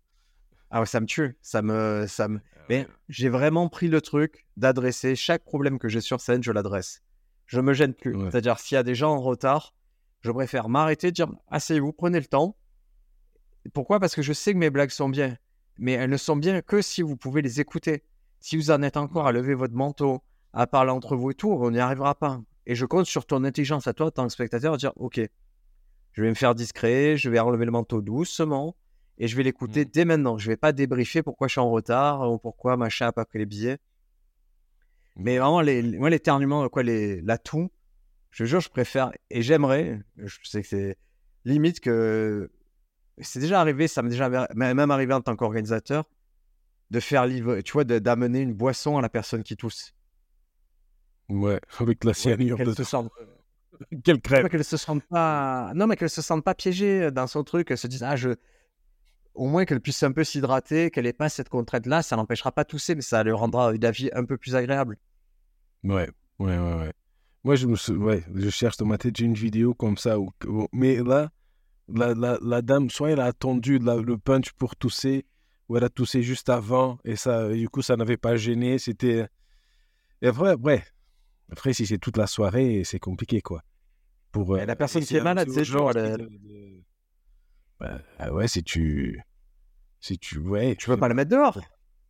Ah ouais, ça me tue. Ça me, ça me... Mais j'ai vraiment pris le truc d'adresser chaque problème que j'ai sur scène, je l'adresse. Je me gêne plus. Ouais. C'est-à-dire, s'il y a des gens en retard, je préfère m'arrêter, dire asseyez-vous, prenez le temps. Pourquoi? Parce que je sais que mes blagues sont bien. Mais elles ne sont bien que si vous pouvez les écouter. Si vous en êtes encore à lever votre manteau, à parler entre vous et tout, on n'y arrivera pas. Et je compte sur ton intelligence à toi, en tant que spectateur, de dire ok, je vais me faire discret, je vais enlever le manteau doucement et je vais l'écouter Mm. dès maintenant. Je vais pas débriefer pourquoi je suis en retard ou pourquoi machin n'a pas pris les billets. Mais vraiment, les, les- moi, l'éternuement, quoi, les, la toux, je jure, je préfère et j'aimerais, je sais que c'est limite que c'est déjà arrivé, ça m'est déjà même arrivé en tant qu'organisateur, de faire livrer, tu vois, de- d'amener une boisson à la personne qui tousse. Ouais, avec la cyanure Qu'elle se sente Quelle crème. pas qu'elle se sente pas non mais qu'elle se sente pas piégée dans son truc qu'elle se dise ah je au moins qu'elle puisse un peu s'hydrater qu'elle ait pas cette contrainte là ça l'empêchera pas de tousser mais ça lui rendra la vie un peu plus agréable Ouais, ouais, ouais, ouais. Moi, je me sou- ouais, je cherche dans ma tête, j'ai une vidéo comme ça. Où, mais là, la, la, la dame, soit elle a attendu la- le punch pour tousser, ou elle a toussé juste avant, et ça, du coup, ça n'avait pas gêné. C'était. Et après, après, après, si c'est toute la soirée, c'est compliqué, quoi. Pour, Et la personne qui est malade, c'est genre, elle- de- Bah, ah ouais, si tu. Si tu. Ouais. tu peux pas la mettre dehors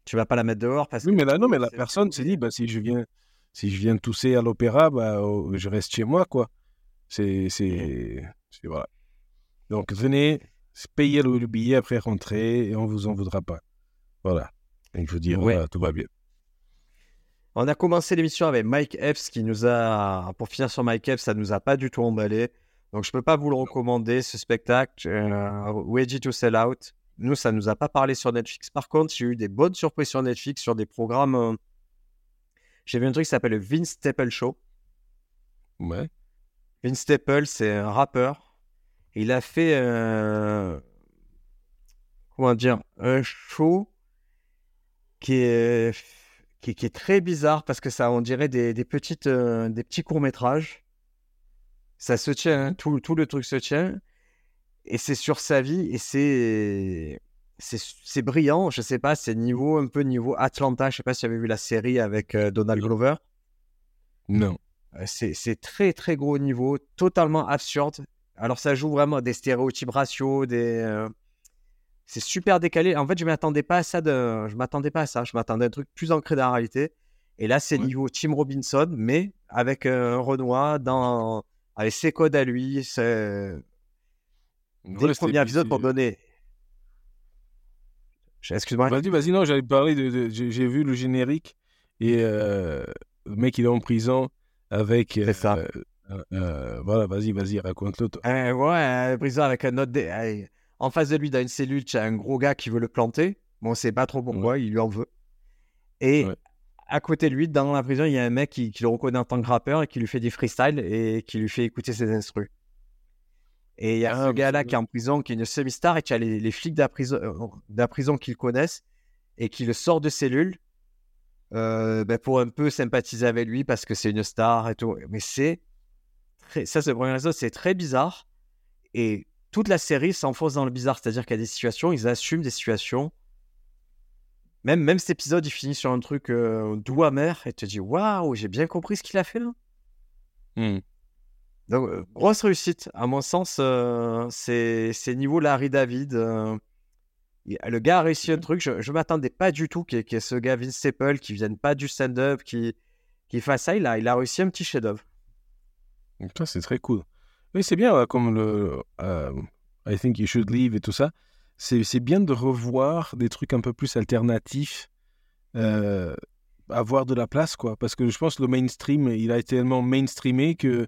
tu vas pas la mettre dehors parce Oui, que mais là, non, mais la personne s'est dit, bah, si je viens, si je viens tousser à l'opéra, bah, oh, je reste chez moi, quoi. C'est, c'est, c'est- voilà. Donc, venez, payez le, le billet, après rentrer, et on vous en voudra pas. Voilà. Et je Ouais. voilà, tout va bien. on a commencé l'émission avec Mike Epps qui nous a pour finir sur Mike Epps ça nous a pas du tout emballé donc je peux pas vous le recommander ce spectacle euh, Ready to Sell Out Nous, ça nous a pas parlé sur Netflix. Par contre, j'ai eu des bonnes surprises sur Netflix sur des programmes. J'ai vu un truc qui s'appelle le Vince Staple Show. Ouais. Vince Staple, c'est un rappeur. Il a fait, euh, comment dire, un show qui est, qui, qui est très bizarre parce que ça, on dirait des, des petites, euh, des petits courts-métrages. Ça se tient, hein, tout, tout le truc se tient. Et c'est sur sa vie et c'est, c'est, brillant. Je sais pas, c'est niveau, un peu niveau Atlanta. Je sais pas si tu avais vu la série avec euh, Donald Glover. Non. Euh, C'est très très gros niveau, totalement absurde. Alors ça joue vraiment des stéréotypes raciaux, des... euh, c'est super décalé. En fait, je m'attendais pas à ça. De... Je m'attendais pas à ça. Je m'attendais à un truc plus ancré dans la réalité. Et là, c'est Ouais. niveau Tim Robinson, mais avec euh, Renoir dans avec ses codes à lui. C'est dès Ouais, le c'était- premier épisode pour donner. Excuse-moi. Vas-y, vas-y, non, j'allais parler de. de- j'ai vu le générique et euh, le mec, il est en prison avec. C'est ça. euh, euh, voilà, vas-y, vas-y, raconte-le. toi. Euh, ouais, prison avec un autre. dé- En face de lui, dans une cellule, tu as un gros gars qui veut le planter. Bon, on sait pas trop pourquoi, il lui en veut. Et Ouais. à côté de lui, dans la prison, il y a un mec qui, qui le reconnaît en tant que rappeur et qui lui fait des freestyles et qui lui fait écouter ses instrus. Et il y a Ah, mais gars-là c'est qui est en prison, qui est une semi-star, et tu as les, les flics de la prison, de la prison qui le connaissent et qui le sortent de cellule euh, ben, pour un peu sympathiser avec lui parce que c'est une star et tout. Mais c'est très... ça, c'est le premier épisode, c'est très bizarre. Et toute la série s'enfonce dans le bizarre, c'est-à-dire qu'il y a des situations, ils assument des situations. Même, même cet épisode, il finit sur un truc euh, doux amer et tu te dis waouh, j'ai bien compris ce qu'il a fait là. Hmm. Donc, euh, grosse réussite. À mon sens, euh, c'est niveau Larry David. euh, le gars a réussi un truc. Je ne m'attendais pas du tout qu'il y y ait ce gars Vince Staple qui vienne pas du stand-up, qui, qui fasse ça. Il a, il a réussi un petit chef-d'œuvre. Ça, c'est très cool. Oui, c'est bien, comme le euh, I think you should leave et tout ça. C'est bien de revoir des trucs un peu plus alternatifs, avoir de la place, quoi. Parce que je pense que le mainstream, il a été tellement mainstreamé que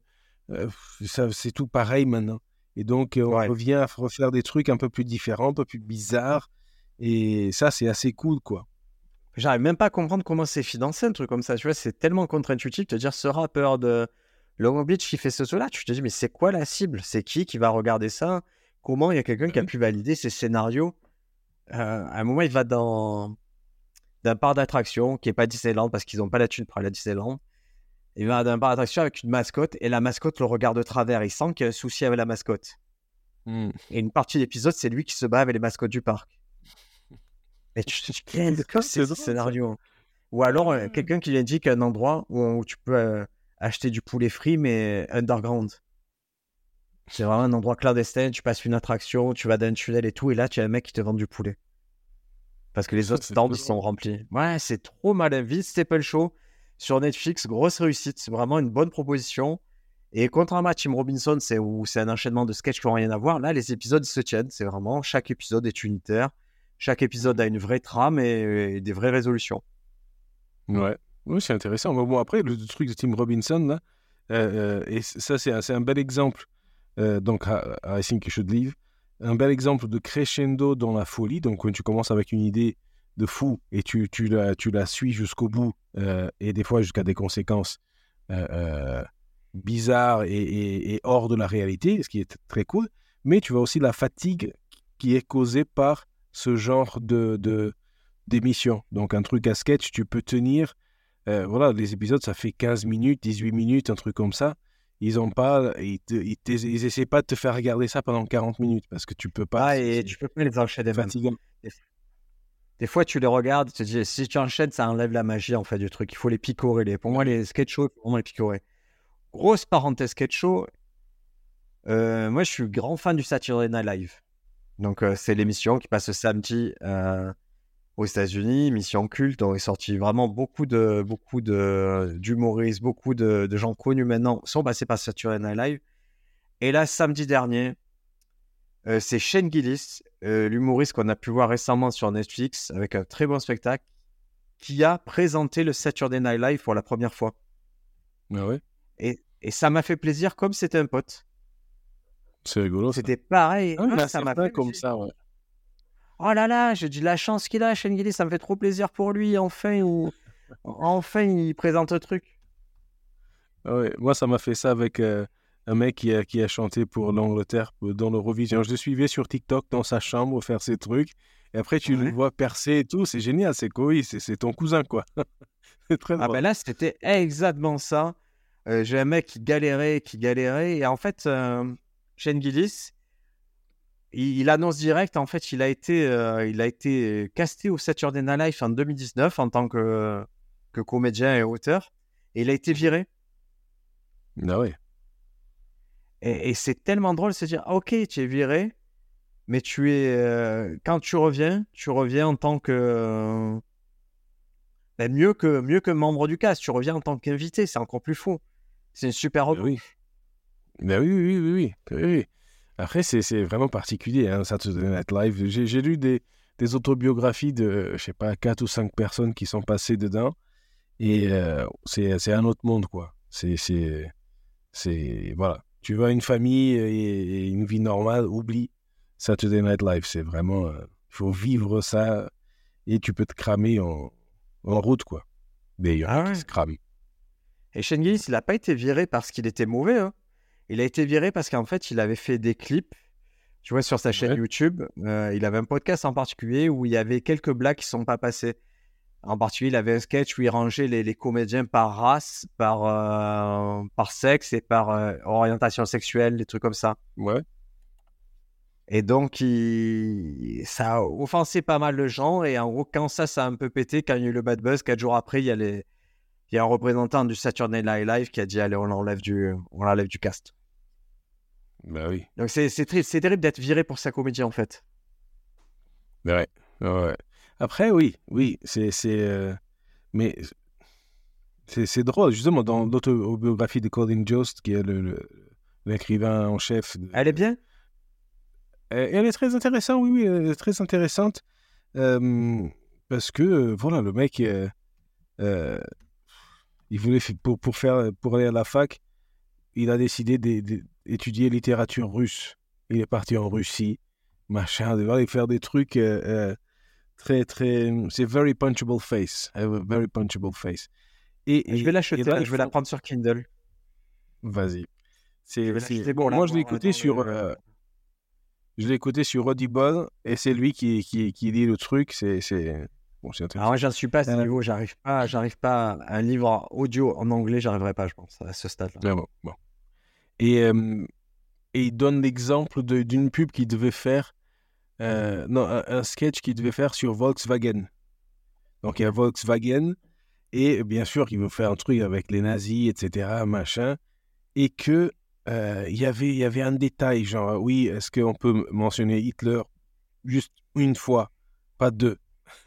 c'est tout pareil maintenant. Et donc, euh, on Ouais. revient à refaire des trucs un peu plus différents, un peu plus bizarres. Et ça, c'est assez cool, quoi. J'arrive même pas à comprendre comment c'est financé un truc comme ça. Tu vois, c'est tellement contre-intuitif de dire ce rappeur de Long Beach qui fait ce truc-là. Tu te dis, mais c'est quoi la cible? C'est qui qui va regarder ça? Comment il y a quelqu'un qui a Ouais. pu valider ces scénarios? Euh, À un moment, il va dans d'un parc d'attractions qui est pas Disneyland parce qu'ils n'ont pas la thune pour aller à Disneyland. Il va dans un parc d'attractions avec une mascotte et la mascotte le regarde de travers. Il sent qu'il y a un souci avec la mascotte. Hmm. Et une partie de l'épisode, c'est lui qui se bat avec les mascottes du parc. Et tu te c'est C'est ce scénario Ou alors, euh, quelqu'un qui lui indique un endroit où, où tu peux euh, acheter du poulet frit, mais underground. C'est vraiment un endroit clandestin, tu passes une attraction, tu vas dans un tunnel et tout, et là, tu as un mec qui te vend du poulet. Parce que les autres stands, sont remplis. Ouais, c'est trop malin. Vince Staple Show sur Netflix, grosse réussite. C'est vraiment une bonne proposition. Et contrairement à Tim Robinson, c'est où c'est un enchaînement de sketchs qui n'ont rien à voir. Là, les épisodes se tiennent. C'est vraiment chaque épisode est unitaire. Chaque épisode a une vraie trame et, des vraies résolutions. Ouais, c'est intéressant. Bon, après, le truc de Tim Robinson, là, euh, euh, et ça, c'est un, un bel exemple. euh, donc, I, I think you should leave. Un bel exemple de crescendo dans la folie. Donc, quand tu commences avec une idée de fou et tu, tu, la, tu la suis jusqu'au bout, euh, et des fois jusqu'à des conséquences euh, euh, bizarres et, et- et hors de la réalité, ce qui est très cool. Mais tu vois aussi la fatigue qui est causée par ce genre de, de, d'émission. Donc, un truc à sketch, tu peux tenir. euh, voilà, les épisodes, ça fait 15 minutes, 18 minutes, un truc comme ça. Ils ont pas, ils, te- ils, te- ils essaient pas de te faire regarder ça pendant 40 minutes parce que tu peux pas. Ah, et tu peux pas les enchaîner fatigant. Des fois, tu les regardes, tu te dis, si tu enchaînes, ça enlève la magie en fait du truc. Il faut les picorer. Les... Pour moi, les sketch shows, il faut les picorer. Grosse parenthèse sketch show. euh, moi, je suis grand fan du Saturday Night Live. Donc, euh, c'est l'émission qui passe samedi euh, aux États-Unis, émission culte. On est sorti vraiment beaucoup de beaucoup de d'humoristes, beaucoup de, de gens connus maintenant sont passés par Saturday Night Live. Et là, samedi dernier, euh, c'est Shane Gillis, euh, l'humoriste qu'on a pu voir récemment sur Netflix avec un très bon spectacle, qui a présenté le Saturday Night Live pour la première fois. Ah ouais, Et, et ça m'a fait plaisir comme c'était un pote. c'est rigolo. C'était pareil. Ah, Ah, ça m'a fait comme plaisir. ça, ouais. Oh là là, j'ai dit la chance qu'il a, Shane Gillis, ça me fait trop plaisir pour lui. Enfin, ou... enfin il présente le truc. Ah ouais, moi, ça m'a fait ça avec euh, un mec qui a, qui a chanté pour l'Angleterre euh, dans l'Eurovision. Je le suivais sur TikTok dans sa chambre faire ses trucs. Et après, tu le vois percer et tout. C'est génial. C'est quoi C'est ton cousin, quoi. c'est très Ah ben là, c'était exactement ça. Euh, j'ai un mec qui galérait, qui galérait. Et en fait, Shane Gillis, il, annonce direct, en fait, il a été, il a été casté au Saturday Night Live en 2019 en tant que, que comédien et auteur. Et il a été viré. Ah ouais. Et, c'est tellement drôle de se dire, ok, tu es viré, mais tu es, euh, quand tu reviens, tu reviens en tant que, ben, mieux que mieux que membre du cast, tu reviens en tant qu'invité, c'est encore plus fou. C'est une super ben oui. Ben oui, oui, oui. Après, c'est vraiment particulier, hein, Saturday Night Live. J'ai lu des, des, autobiographies de, je sais pas, quatre ou cinq personnes qui sont passées dedans. Et euh, c'est un autre monde, quoi. C'est voilà. Tu veux une famille et une vie normale, oublie Saturday Night Live. C'est vraiment, il euh, faut vivre ça et tu peux te cramer en, en route quoi. D'ailleurs, ah se crament. Et Shane Gillis, il n'a pas été viré parce qu'il était mauvais. Hein. Il a été viré parce qu'en fait, il avait fait des clips. Tu vois, sur sa chaîne YouTube, euh, il avait un podcast en particulier où il y avait quelques blagues qui ne sont pas passées. En particulier, il avait un sketch où il rangeait les, comédiens par race, par, euh, par sexe et par euh, orientation sexuelle, des trucs comme ça. Ouais. Et donc, il... ça a offensé pas mal de gens. Et en gros, quand ça, ça a un peu pété, quand il y a eu le bad buzz, quatre jours après, il y a, les... il y a un représentant du Saturday Night Live qui a dit Allez, on l'enlève du, on l'enlève du cast. Bah oui. Donc, c'est, c'est, c'est terrible d'être viré pour sa comédie, en fait. Ouais. ouais. Après, oui, oui, c'est. Euh, mais c'est drôle, justement, dans l'autobiographie de Colin Jost, qui est l'écrivain en chef. Elle est bien? Elle, est très intéressante, oui, oui, elle est très intéressante. parce que, voilà, le mec, euh, il voulait, pour, pour, faire, pour aller à la fac, il a décidé d'étudier littérature russe. Il est parti en Russie, machin, de aller faire des trucs. Euh, très, très. C'est very punchable face. very punchable face. Et, je vais l'acheter, je vais la prendre sur Kindle. Vas-y. C'est, bon, moi, je l'ai écouté sur. Euh, je l'ai écouté sur Audible et c'est lui qui, qui, qui, dit le truc. C'est, c'est... Bon, c'est Alors, moi, j'en suis pas à ce euh, niveau. J'arrive pas, j'arrive pas à un livre audio en anglais. J'arriverai pas, je pense, à ce stade-là. Ah bon, bon. Et, euh, et il donne l'exemple d'une pub qu'il devait faire euh, non, un, sketch qu'il devait faire sur Volkswagen. Donc il y a Volkswagen, et bien sûr qu'il veut faire un truc avec les nazis, etc., machin, et que euh, y il y avait un détail, genre, oui, est-ce qu'on peut mentionner Hitler juste une fois, pas deux?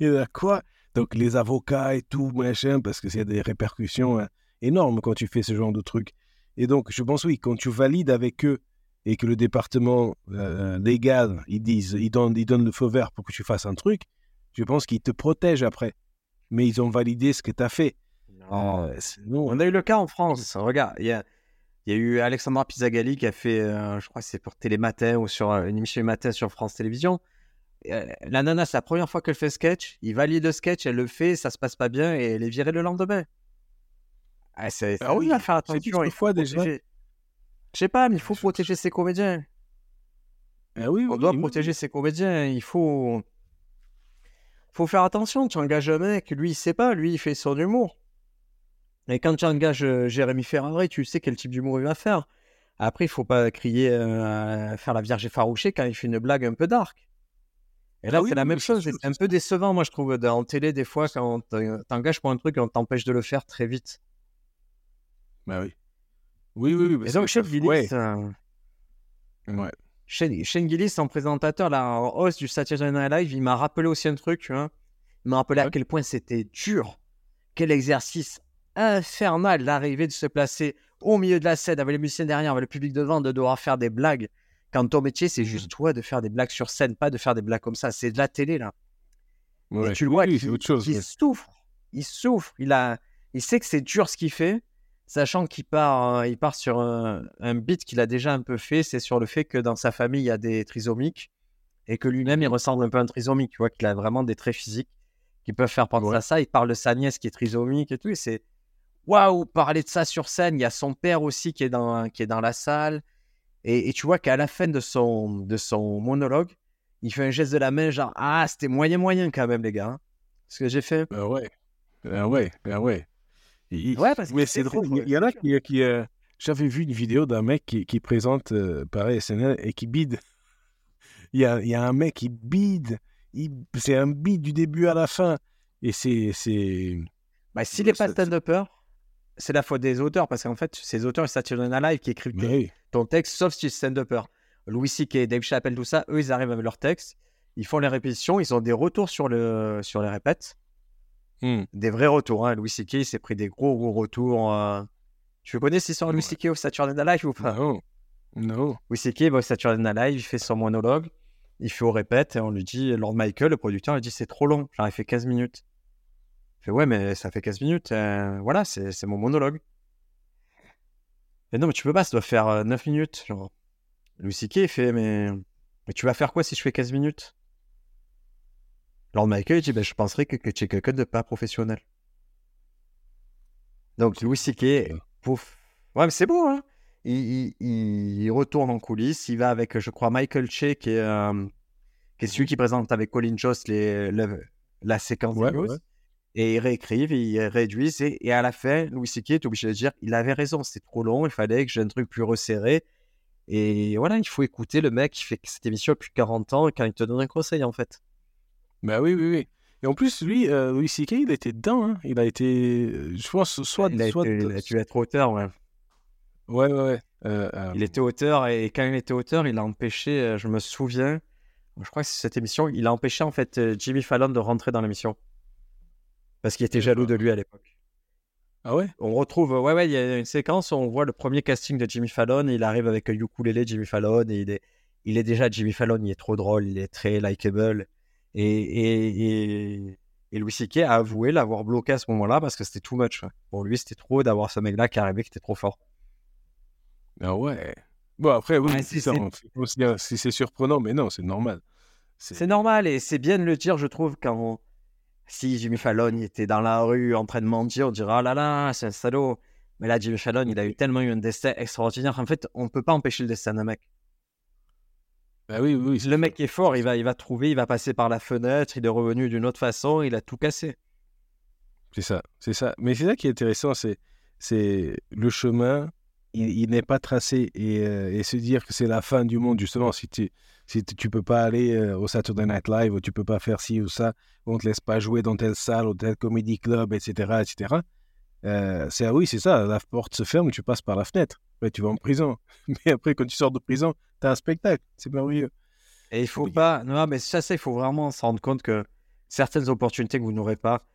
Il y a quoi? Donc les avocats et tout, machin, parce que c'est des répercussions hein, énormes quand tu fais ce genre de truc. Et donc, je pense, oui, quand tu valides avec eux et que le département euh, légal, ils disent, ils donnent, ils donnent le feu vert pour que tu fasses un truc, je pense qu'ils te protègent après. Mais ils ont validé ce que tu as fait. Euh, on a eu le cas en France. Regarde, il y a, y a, eu Alexandra Pizzagalli qui a fait, euh, je crois que c'est pour Télématin ou sur une émission Matin sur France Télévisions. la nana, c'est la première fois qu'elle fait sketch. Il valide le sketch, elle le fait, ça se passe pas bien et elle est virée le lendemain. Ah, c'est, ah oui, à faire attention. Une fois déjà. Je sais pas, mais il faut protéger ses comédiens. Ah oui, On doit protéger ses comédiens. Il faut. faut faire attention. Tu engages un mec, lui, il sait pas. Lui, il fait son humour. Et quand tu engages euh, Jérémy Ferrari, tu sais quel type d'humour il va faire. Après, il faut pas crier, euh, faire la vierge effarouchée quand il fait une blague un peu dark. Et là, ah c'est la même chose. C'est un peu décevant, moi, je trouve, en télé, des fois, quand t'engages pour un truc, on t'empêche de le faire très vite. Bah oui. Oui, oui, oui. Et donc, Shane Gillis, ouais. ouais. Shane, Gillis, en présentateur, la en hausse du Saturday Night Live, il m'a rappelé aussi un truc. Tu vois il m'a rappelé à quel point c'était dur. Quel exercice infernal d'arriver de se placer au milieu de la scène avec les musiciens derrière, avec le public devant, de devoir faire des blagues. Quand ton métier, c'est juste toi de faire des blagues sur scène, pas de faire des blagues comme ça. C'est de la télé, là. Et tu le vois, il, souffre. Il souffre. Il, a, il sait que c'est dur ce qu'il fait sachant qu'il part, euh, il part sur un, un beat qu'il a déjà un peu fait, c'est sur le fait que dans sa famille, il y a des trisomiques et que lui-même, il ressemble un peu à un trisomique, tu vois, qu'il a vraiment des traits physiques qui peuvent faire penser à ça. Il parle de sa nièce qui est trisomique et tout, et c'est waouh, parler de ça sur scène. Il y a son père aussi qui est dans, qui est dans la salle, et, tu vois qu'à la fin de son, de son monologue, il fait un geste de la main, genre ah, c'était moyen moyen quand même, les gars. Hein, ce que j'ai fait. Ben ouais, ben ouais, ben ouais. Ouais, parce que c'est drôle. Il y, en a qui, qui euh, j'avais vu une vidéo d'un mec qui, qui présente euh, pareil SNL et qui bide. Il y a, il y a un mec qui bide. C'est un bide du début à la fin. Et c'est. Bah, s'il n'est pas stand-upper, c'est la faute des auteurs. Parce qu'en fait, ces auteurs, ils Saturday Night Live qui écrivent ton texte, sauf si tu es stand-upper. Louis C.K., Dave Chappelle, tout ça, eux, ils arrivent avec leur texte. Ils font les répétitions. Ils ont des retours sur, le, sur les répètes. Hmm. Des vrais retours. Hein. Louis C.K. s'est pris des gros, gros retours. Euh, tu connais cette histoire Louis C.K. au Saturday Night Live ou pas? Non. Louis C.K. va au Saturday Night Live, il fait son monologue, il fait au répète et on lui dit, Lord Michael, le producteur, il dit c'est trop long, genre il fait 15 minutes. Il fait ouais, mais ça fait 15 minutes, euh, voilà, c'est mon monologue. Et non, mais tu peux pas, ça doit faire 9 euh, minutes. Genre. Louis C.K. il fait mais... mais tu vas faire quoi si je fais 15 minutes? Lord Michael il dit ben, je penserais que, que tu es quelqu'un de pas professionnel. Donc Louis C.K. Pouf. Ouais, mais c'est beau, hein. Il, retourne en coulisses. Il va avec, je crois, Michael Che, qui est, euh, qui est celui qui présente avec Colin Jost les, la séquence ouais, Et ils réécrivent, ils réduisent. Et, à la fin, Louis C.K. est obligé de dire il avait raison, c'était trop long, il fallait que j'ai un truc plus resserré. Et voilà, il faut écouter le mec qui fait cette émission depuis 40 ans quand il te donne un conseil, en fait. Bah oui, oui, oui. Et en plus, lui, euh, Louis C.K., il était dedans. Hein. Il a été, euh, je pense, soit. Il a, soit été, il a dû être auteur, ouais. Ouais, ouais, ouais. Euh, il était auteur et quand il était auteur, il a empêché, je me souviens, je crois que c'est cette émission, il a empêché en fait Jimmy Fallon de rentrer dans l'émission. Parce qu'il était jaloux de lui à l'époque. Ah ouais? On retrouve, ouais, ouais, il y a une séquence où on voit le premier casting de Jimmy Fallon. il arrive avec un ukulélé, Jimmy Fallon, et il est, il est déjà Jimmy Fallon, il est trop drôle, il est très likable. Et, et, Louis C.K. a avoué l'avoir bloqué à ce moment-là parce que c'était too much. Pour lui, c'était trop d'avoir ce mec-là qui arrivait qui était trop fort. Ah ouais. Bon, après, oui, c'est surprenant, mais non, c'est normal. C'est normal et c'est bien de le dire, je trouve, quand si Jimmy Fallon était dans la rue en train de mentir, on dirait oh là là, c'est un salaud. Mais là, Jimmy Fallon, il a eu tellement eu un destin extraordinaire. En fait, on ne peut pas empêcher le destin d'un mec. Bah oui, oui, le mec est fort, il va, il va trouver, il va passer par la fenêtre, il est revenu d'une autre façon, il a tout cassé. C'est ça, c'est ça. Mais c'est ça qui est intéressant, c'est, c'est le chemin, il, n'est pas tracé euh, et, se dire que c'est la fin du monde, justement, si tu si tu peux pas aller euh, au Saturday Night Live ou tu peux pas faire ci ou ça, on ne te laisse pas jouer dans telle salle ou tel comedy club, etc., etc. Euh, c'est ah oui, c'est ça, la porte se ferme, tu passes par la fenêtre. Après, tu vas en prison. Mais après, quand tu sors de prison, tu as un spectacle. C'est merveilleux. Et il faut pas. Non, mais ça, ça, il faut vraiment se rendre compte que certaines opportunités que vous n'aurez pas,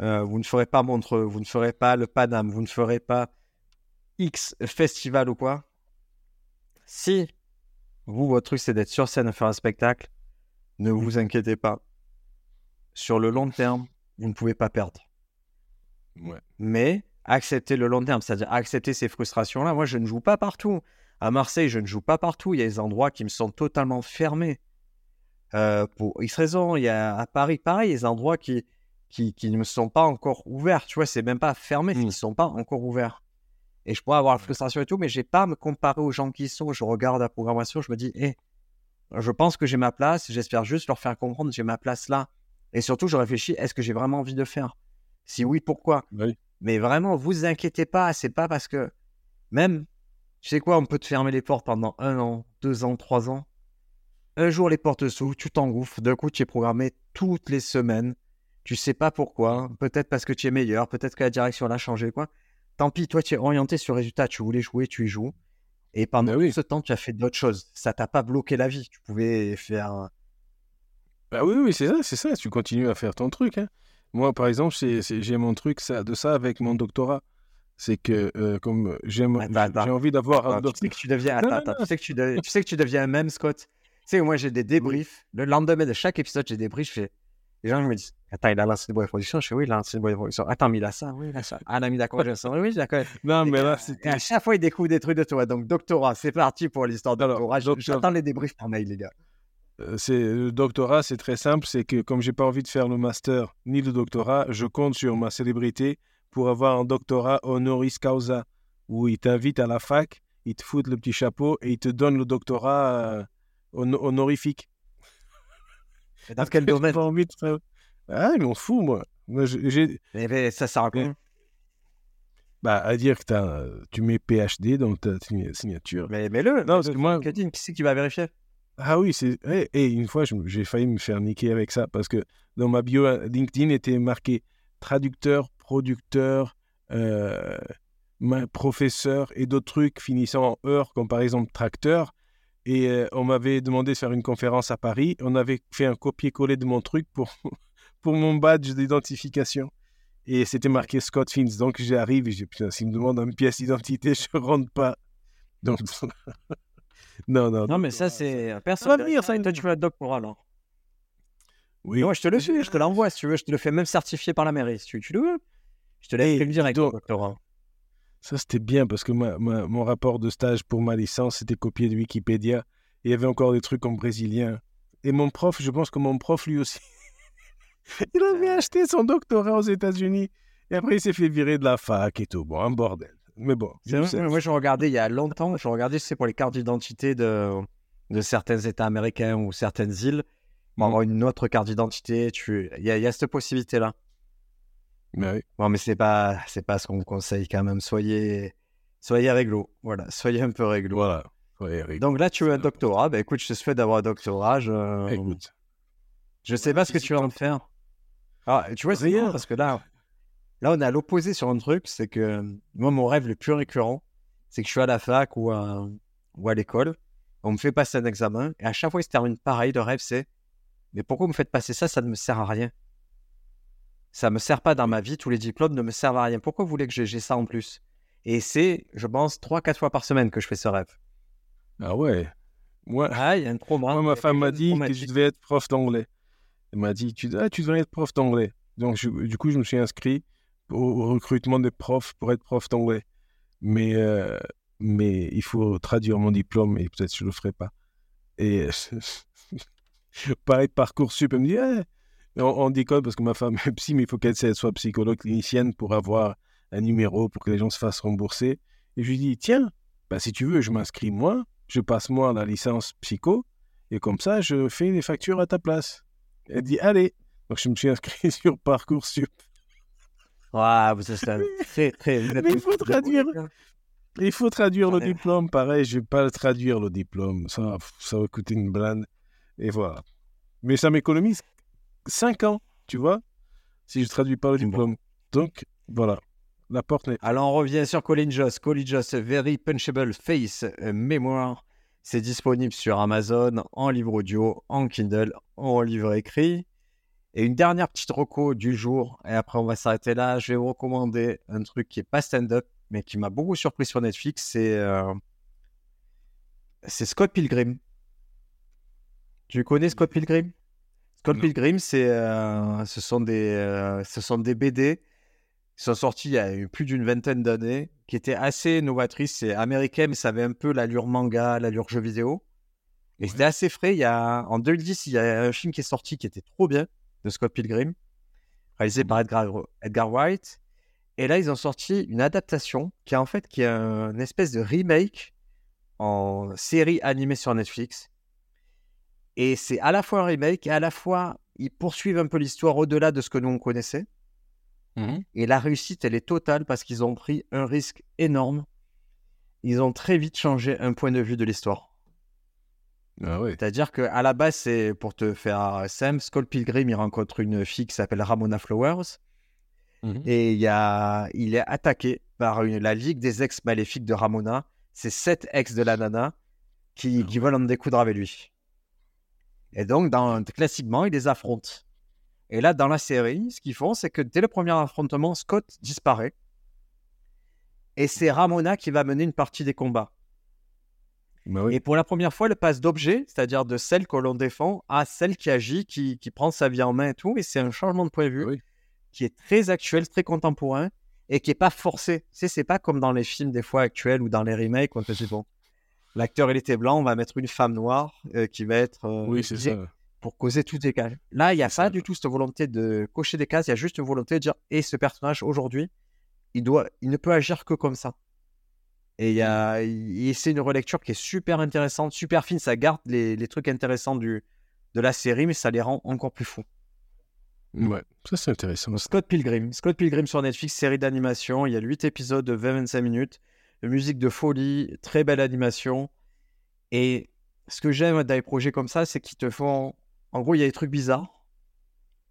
euh, vous ne ferez pas Montreux, vous ne ferez pas le Paname, vous ne ferez pas X festival ou quoi. Si vous, votre truc, c'est d'être sur scène et faire un spectacle, ne vous inquiétez pas. Sur le long terme, vous ne pouvez pas perdre. Ouais. Mais accepter le long terme, c'est-à-dire accepter ces frustrations-là. Moi, je ne joue pas partout. À Marseille, je ne joue pas partout. Il y a des endroits qui me sont totalement fermés. Euh, pour X raisons, il y a à Paris, pareil, des endroits qui, qui, ne me sont pas encore ouverts. Tu vois, c'est même pas fermé, ils ne sont pas encore ouverts. Et je pourrais avoir la frustration et tout, mais j'ai pas à me comparer aux gens qui sont. Je regarde la programmation, je me dis, hé, je pense que j'ai ma place. J'espère juste leur faire comprendre que j'ai ma place là. Et surtout, je réfléchis, est-ce que j'ai vraiment envie de faire? Si oui, pourquoi? Oui. Mais vraiment, vous inquiétez pas, c'est pas parce que même, tu sais quoi, on peut te fermer les portes pendant un an, deux ans, trois ans. Un jour, les portes s'ouvrent, tu t'engouffres, d'un coup, tu es programmé toutes les semaines. Tu sais pas pourquoi, peut-être parce que tu es meilleur, peut-être que la direction l'a changé, quoi. Tant pis, toi, tu es orienté sur le résultat, tu voulais jouer, tu y joues. Et pendant ben ce temps, tu as fait d'autres choses. Ça t'a pas bloqué la vie. Tu pouvais faire. Bah oui, oui, c'est ça, c'est ça. Tu continues à faire ton truc. Hein. Moi, par exemple, j'ai mon truc ça, de ça avec mon doctorat. C'est que euh, comme j'aime, bah, j'ai envie d'avoir un doctorat. Tu sais que tu deviens, attends, tu sais que tu, tu sais que tu deviens un même, Scott. Tu sais, moi, j'ai des débriefs. Le lendemain de chaque épisode, j'ai des débriefs. Les gens me disent Attends, il a lancé une boîte de production. Je fais Oui, il a lancé une boîte de production. Attends, mais il a ça. Oui, il a ça. Ah, il a mis d'accord. Oui, d'accord. Non, mais là, c'est. À chaque fois, il découvre des trucs de toi. Donc, doctorat, c'est parti pour l'histoire de doctorat. J'attends les débriefs par mail, les gars. Euh, c'est le doctorat, c'est très simple, c'est que comme j'ai pas envie de faire le master ni le doctorat, je compte sur ma célébrité pour avoir un doctorat honoris causa où ils t'invitent à la fac, ils te foutent le petit chapeau et ils te donnent le doctorat euh, hon- honorifique. Dans quel domaine? Pas envie de faire- Ah, ils m'en fous, moi. Moi, Mais- mais ça sert à quoi? Bah, à dire que t'as, tu mets PhD dans ta signa- signature. Mais mets-le. Non, parce que moi, LinkedIn, qui c'est qui va vérifier? Ah oui, c'est. Et, une fois, j'ai failli me faire niquer avec ça parce que dans ma bio euh, LinkedIn était marqué traducteur, producteur, euh, professeur et d'autres trucs finissant en heure, comme par exemple tracteur. Et euh, on m'avait demandé de faire une conférence à Paris. On avait fait un copier-coller de mon truc pour, pour mon badge d'identification. Et c'était marqué Scott Fins. Donc j'arrive et j'ai putain, s'il me demande une pièce d'identité, je rentre pas. Donc. non, non. Non, mais ça, c'est. Personne va venir, ça, toi, tu veux un doctorat, alors. Oui. Moi, je te le fais, je te l'envoie, si tu veux. Je te le fais même certifié par la mairie, si tu, tu le veux. Je te laisse le direct, donc- doctorat. Ça, c'était bien parce que ma- ma- mon rapport de stage pour ma licence, c'était copié de Wikipédia. Et il y avait encore des trucs en brésilien. Et mon prof, je pense que mon prof, lui aussi, il avait acheté son doctorat aux États-Unis. Et après, il s'est fait virer de la fac et tout. Bon, un bordel. Mais bon. Vrai, Moi, je regardais il y a longtemps, je regardais, c'est pour les cartes d'identité de, de certains États américains ou certaines îles. Pour Mhm. avoir une autre carte d'identité, tu... il, y a, il y a cette possibilité-là. Mais oui. Bon, mais c'est pas, c'est pas ce qu'on vous conseille quand même. Soyez, soyez réglo. Voilà, soyez un peu réglo. Voilà. Donc là, tu veux un doctorat. Ben écoute, je te souhaite d'avoir un doctorat. Je, Écoute. je sais pas ce que tu vas en faire. Ah, tu vois, c'est Rien. parce que là, là, on est à l'opposé sur un truc. C'est que moi, mon rêve le plus récurrent, c'est que je suis à la fac ou à, ou à l'école. On me fait passer un examen. Et à chaque fois, il se termine pareil. Le rêve, c'est Mais pourquoi vous me faites passer ça? Ça ne me sert à rien. Ça me sert pas dans ma vie. Tous les diplômes ne me servent à rien. Pourquoi vous voulez que j'ai ça en plus? Et c'est, je pense, 3-4 fois par semaine que je fais ce rêve. Ah ouais. Moi, Ah, il y a un trauma. moi ma femme m'a dit que je devais être prof d'anglais. Elle m'a dit, tu, ah, tu devrais être prof d'anglais. Donc, je- du coup, je me suis inscrit au, recrutement des profs pour être prof d'anglais. Mais, euh, mais il faut traduire mon diplôme et peut-être je ne le ferai pas. Et pareil, Parcoursup, elle me dit, Eh, on, on déconne parce que ma femme est psy, mais il faut qu'elle soit psychologue clinicienne pour avoir un numéro pour que les gens se fassent rembourser. Et je lui dis, tiens, bah, si tu veux, je m'inscris moi, je passe moi la licence psycho, et comme ça, je fais les factures à ta place. Elle dit, allez. Donc, je me suis inscrit sur Parcoursup. Ah, vous êtes un très, très. Mais il faut traduire. Il faut traduire le Ouais. diplôme, pareil, je vais pas le traduire le diplôme, ça, ça va coûter une blinde, et voilà. Mais ça m'économise 5 ans, tu vois, si je traduis pas le diplôme. Donc, voilà, la porte n'est... Alors, on revient sur Colin Joss. Colin Joss, Very Punchable Face Memoir. C'est disponible sur Amazon, en livre audio, en Kindle, en livre écrit. Et une dernière petite reco du jour, et après on va s'arrêter là. Je vais vous recommander un truc qui est pas stand-up, mais qui m'a beaucoup surpris sur Netflix. C'est euh, c'est Scott Pilgrim. Tu connais Scott Pilgrim? Scott Non. Pilgrim, c'est euh, ce sont des euh, ce sont des BD qui sont sortis il y a plus d'une vingtaine d'années, qui étaient assez novatrices. C'est américain, mais ça avait un peu l'allure manga, l'allure jeu vidéo. Et Ouais. c'était assez frais. Il y a, en 2010, il y a un film qui est sorti qui était trop bien, de Scott Pilgrim, réalisé par Edgar, Edgar Wright. Et là, ils ont sorti une adaptation qui est en fait qui est un, une espèce de remake en série animée sur Netflix. Et c'est à la fois un remake et à la fois ils poursuivent un peu l'histoire au-delà de ce que nous on connaissait. Et la réussite, elle est totale parce qu'ils ont pris un risque énorme. Ils ont très vite changé un point de vue de l'histoire. Ah ouais, C'est-à-dire qu'à la base, c'est pour te faire simple, Skull Pilgrim, il rencontre une fille qui s'appelle Ramona Flowers. Mhm. Et il, y a, il est attaqué par une- la Ligue des ex maléfiques de Ramona. C'est sept ex de la nana qui, qui veulent en découdre avec lui. Et donc, dans, classiquement, ils les affrontent. Et là, dans la série, ce qu'ils font, c'est que dès le premier affrontement, Scott disparaît. Et c'est Ramona qui va mener une partie des combats. Bah oui. Et pour la première fois, elle passe d'objet, c'est-à-dire de celle que l'on défend, à celle qui agit, qui, qui prend sa vie en main et tout. Et c'est un changement de point de vue Oui. qui est très actuel, très contemporain et qui est pas forcé. Tu sais, c'est pas comme dans les films des fois actuels ou dans les remakes où on te dit bon, l'acteur il était blanc, on va mettre une femme noire euh, qui va être euh, Oui, c'est gay ça. pour causer toutes les cases. Là, il n'y a pas ça. du tout cette volonté de cocher des cases, il y a juste une volonté de dire et ce personnage aujourd'hui, il doit, il ne peut agir que comme ça. Et y a, c'est une relecture qui est super intéressante, super fine. Ça garde les, les trucs intéressants du, de la série, mais ça les rend encore plus fous. Ouais, ça c'est intéressant. Scott Pilgrim. Scott Pilgrim sur Netflix, série d'animation. Il y a 8 épisodes de 20-25 minutes. Musique de folie, très belle animation. Et ce que j'aime dans les projets comme ça, c'est qu'ils te font. En gros, il y a des trucs bizarres.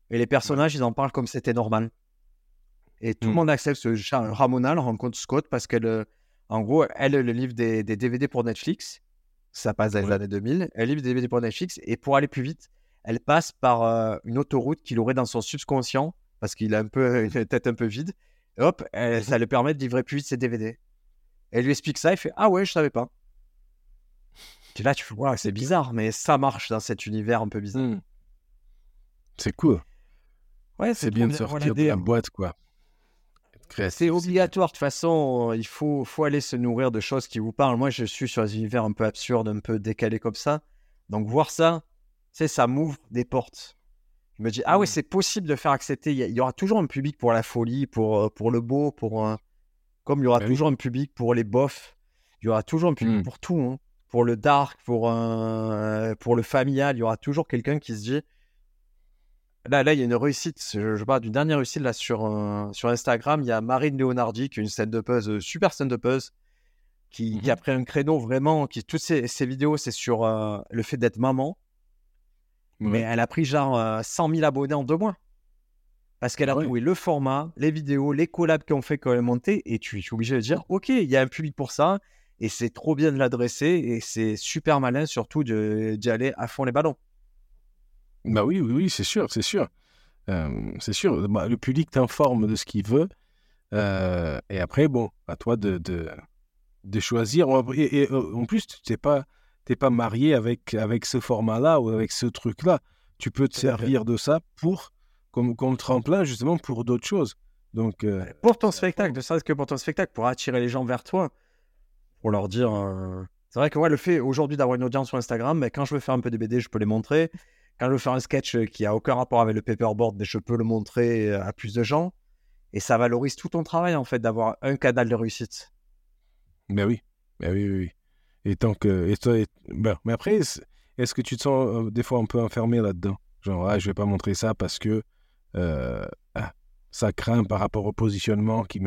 Et les personnages, ils en parlent comme c'était normal. Et tout le Mm. monde accepte. ce. Ramona, elle rencontre Scott parce qu'elle. En gros, elle, livre des, des DVD pour Netflix. Ça passe dans les Ouais. années 2000. Elle livre des DVD pour Netflix. Et pour aller plus vite, elle passe par euh, une autoroute qu'il aurait dans son subconscient parce qu'il a un peu une tête un peu vide. Et hop, elle- ça lui permet de livrer plus vite ses DVD. Elle lui explique ça, il fait Ah ouais, je savais pas. Et là, tu fais Waouh, c'est bizarre, mais ça marche dans cet univers un peu bizarre. Hmm. C'est cool. Ouais, C'est bien de sortir de la boîte, quoi. C'est obligatoire, de toute façon, euh, il faut, faut aller se nourrir de choses qui vous parlent. Moi, je suis sur des univers un peu absurdes, un peu décalés comme ça. Donc, voir ça, c'est ça m'ouvre des portes. Je me dis, ah ouais, Mm. c'est possible de faire accepter. Il y, aura toujours un public pour la folie, pour, euh, pour le beau, pour. euh, comme il y aura Bah oui. toujours un public pour les bofs. Il y aura toujours un public Mm. pour tout. hein. Pour le dark, pour, euh, pour le familial, il y aura toujours quelqu'un qui se dit. Là, là, il y a une réussite. Je, je parle d'une dernière réussite là sur, euh, sur Instagram. Il y a Marine Leonardi qui est une scène de puzzle, euh, super scène de puzzle, qui, qui a pris un créneau vraiment. Qui, toutes ses, ses vidéos, c'est sur euh, le fait d'être maman. Ouais. Mais elle a pris genre euh, 100 000 abonnés en deux mois. Parce qu'elle a ouais. trouvé le format, les vidéos, les collabs qu'on fait quand elle est montée. Et tu es obligé de dire, OK, il y a un public pour ça. Et c'est trop bien de l'adresser. Et c'est super malin surtout de- d'y aller à fond les ballons. Bah oui, oui, oui, c'est sûr, c'est sûr. Euh, c'est sûr. Bah, le public t'informe de ce qu'il veut. Euh, et après, bon, à toi de, de, de choisir. Et, et, euh, en plus, tu n'es pas, pas marié avec, avec ce format-là ou avec ce truc-là. Tu peux te servir de ça pour, comme, comme tremplin, justement, pour d'autres choses. Donc, euh, Pour ton spectacle, ne serait-ce que pour ton spectacle, pour attirer les gens vers toi. Pour leur dire. C'est vrai que ouais, le fait aujourd'hui d'avoir une audience sur Instagram, mais quand je veux faire un peu de BD, je peux les montrer. Quand je veux faire un sketch euh, qui a aucun rapport avec le paperboard, mais je peux le montrer euh, à plus de gens. Et ça valorise tout ton travail, en fait, d'avoir un canal de réussite. Ben oui, ben oui, oui, oui. Et tant que. Et toi, et- ben, mais après, est- est-ce que tu te sens euh, des fois un peu enfermé là-dedans? Genre, ah, je vais pas montrer ça parce que ah, ça craint par rapport au positionnement qui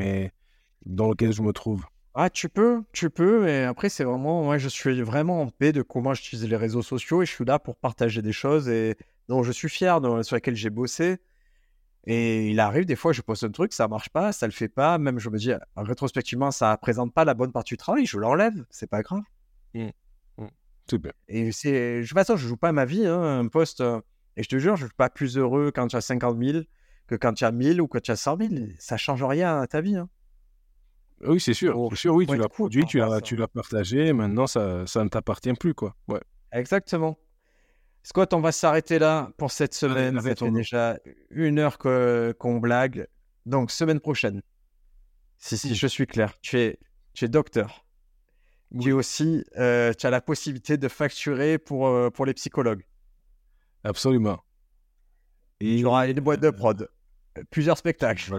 dans lequel je me trouve. Ah, tu peux, tu peux, mais après, c'est vraiment, moi, je suis vraiment en paix de comment j'utilise les réseaux sociaux et je suis là pour partager des choses et dont je suis fier, dont- sur lesquelles j'ai bossé. Et il arrive, des fois, je poste un truc, ça marche pas, ça le fait pas, même je me dis, rétrospectivement, ça présente pas la bonne partie du travail, je l'enlève, c'est pas grave. Super. Et c'est, de toute façon, je joue pas ma vie, hein, un poste, euh, et je te jure, je suis pas plus heureux quand tu as 50 000 que quand tu as 1000 ou que tu as 100 000. Ça change rien à ta vie. hein. Oui, c'est sûr. Sûr, oui, tu l'as produit, par tu l'as, ça. tu l'as partagé, maintenant ça, ça ne t'appartient plus, quoi. Ouais. Exactement. Scott, on va s'arrêter là pour cette semaine. Ça fait déjà une heure que- qu'on blague. Donc, semaine prochaine. Si, si, je suis clair. Tu es, tu es docteur. Tu es aussi, euh, tu as la possibilité de facturer pour, euh, pour les psychologues. Absolument. Il y aura une boîte de prod. Plusieurs spectacles.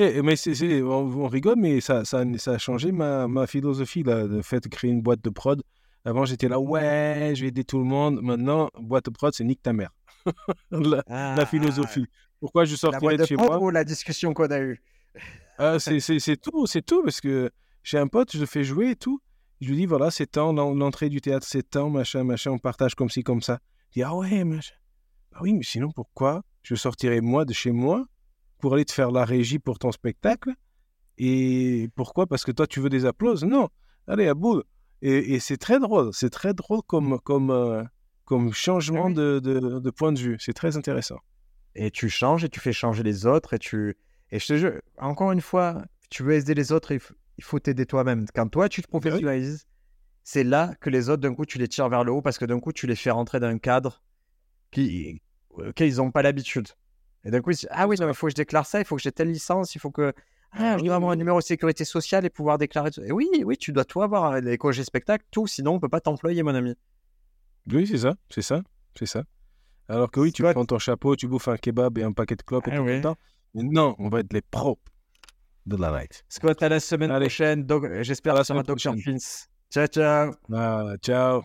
Et- et mais c'est, c'est- on, on rigole, mais ça, ça, ça a changé ma, ma philosophie, là, le fait de créer une boîte de prod. Avant, j'étais là, ouais, je vais aider tout le monde. Maintenant, boîte de prod, c'est nique ta mère. la, la philosophie. Pourquoi je Ah, sortirais de de chez moi? ou la discussion qu'on a eue? Ah, c'est, tout, c'est tout, parce que j'ai un pote, je le fais jouer et tout. Je lui dis, voilà, c'est temps, l'en- l'entrée du théâtre, c'est temps, machin, machin, on partage comme ci, comme ça. Il dit, ah ouais, machin. Ah oui, mais sinon, pourquoi je sortirais moi de chez moi pour aller te faire la régie pour ton spectacle Et pourquoi? Parce que toi, tu veux des applauses? Non, allez, à bout. Et, et c'est très drôle, c'est très drôle comme, comme, euh, comme changement Ah de, de, de point de vue. C'est très intéressant. et tu changes et tu fais changer les autres et tu et je te jure encore une fois tu veux aider les autres il faut t'aider toi-même quand toi tu te oui. professionnalises c'est là que les autres d'un coup tu les tires vers le haut parce que d'un coup tu les fais rentrer dans un cadre qui auquel ils n'ont pas l'habitude et d'un coup ils ah oui non il faut que je déclare ça il faut que j'ai telle licence il faut que Ah, je dois avoir un numéro de sécurité sociale et pouvoir déclarer. Et oui, oui, tu dois tout avoir, les congés spectacles, tout, sinon on peut pas t'employer, mon ami. Oui, c'est ça, c'est ça, c'est ça. Alors que oui, tu prends ton chapeau, tu bouffes un kebab et un paquet de clopes et Ah tout oui. le temps. Mais non, on va être les pros de la night. Scott, à la semaine Allez. prochaine. Donc, J'espère que seras semaine Dr. prochaine. Fins. Ciao, ciao. Ah, ciao.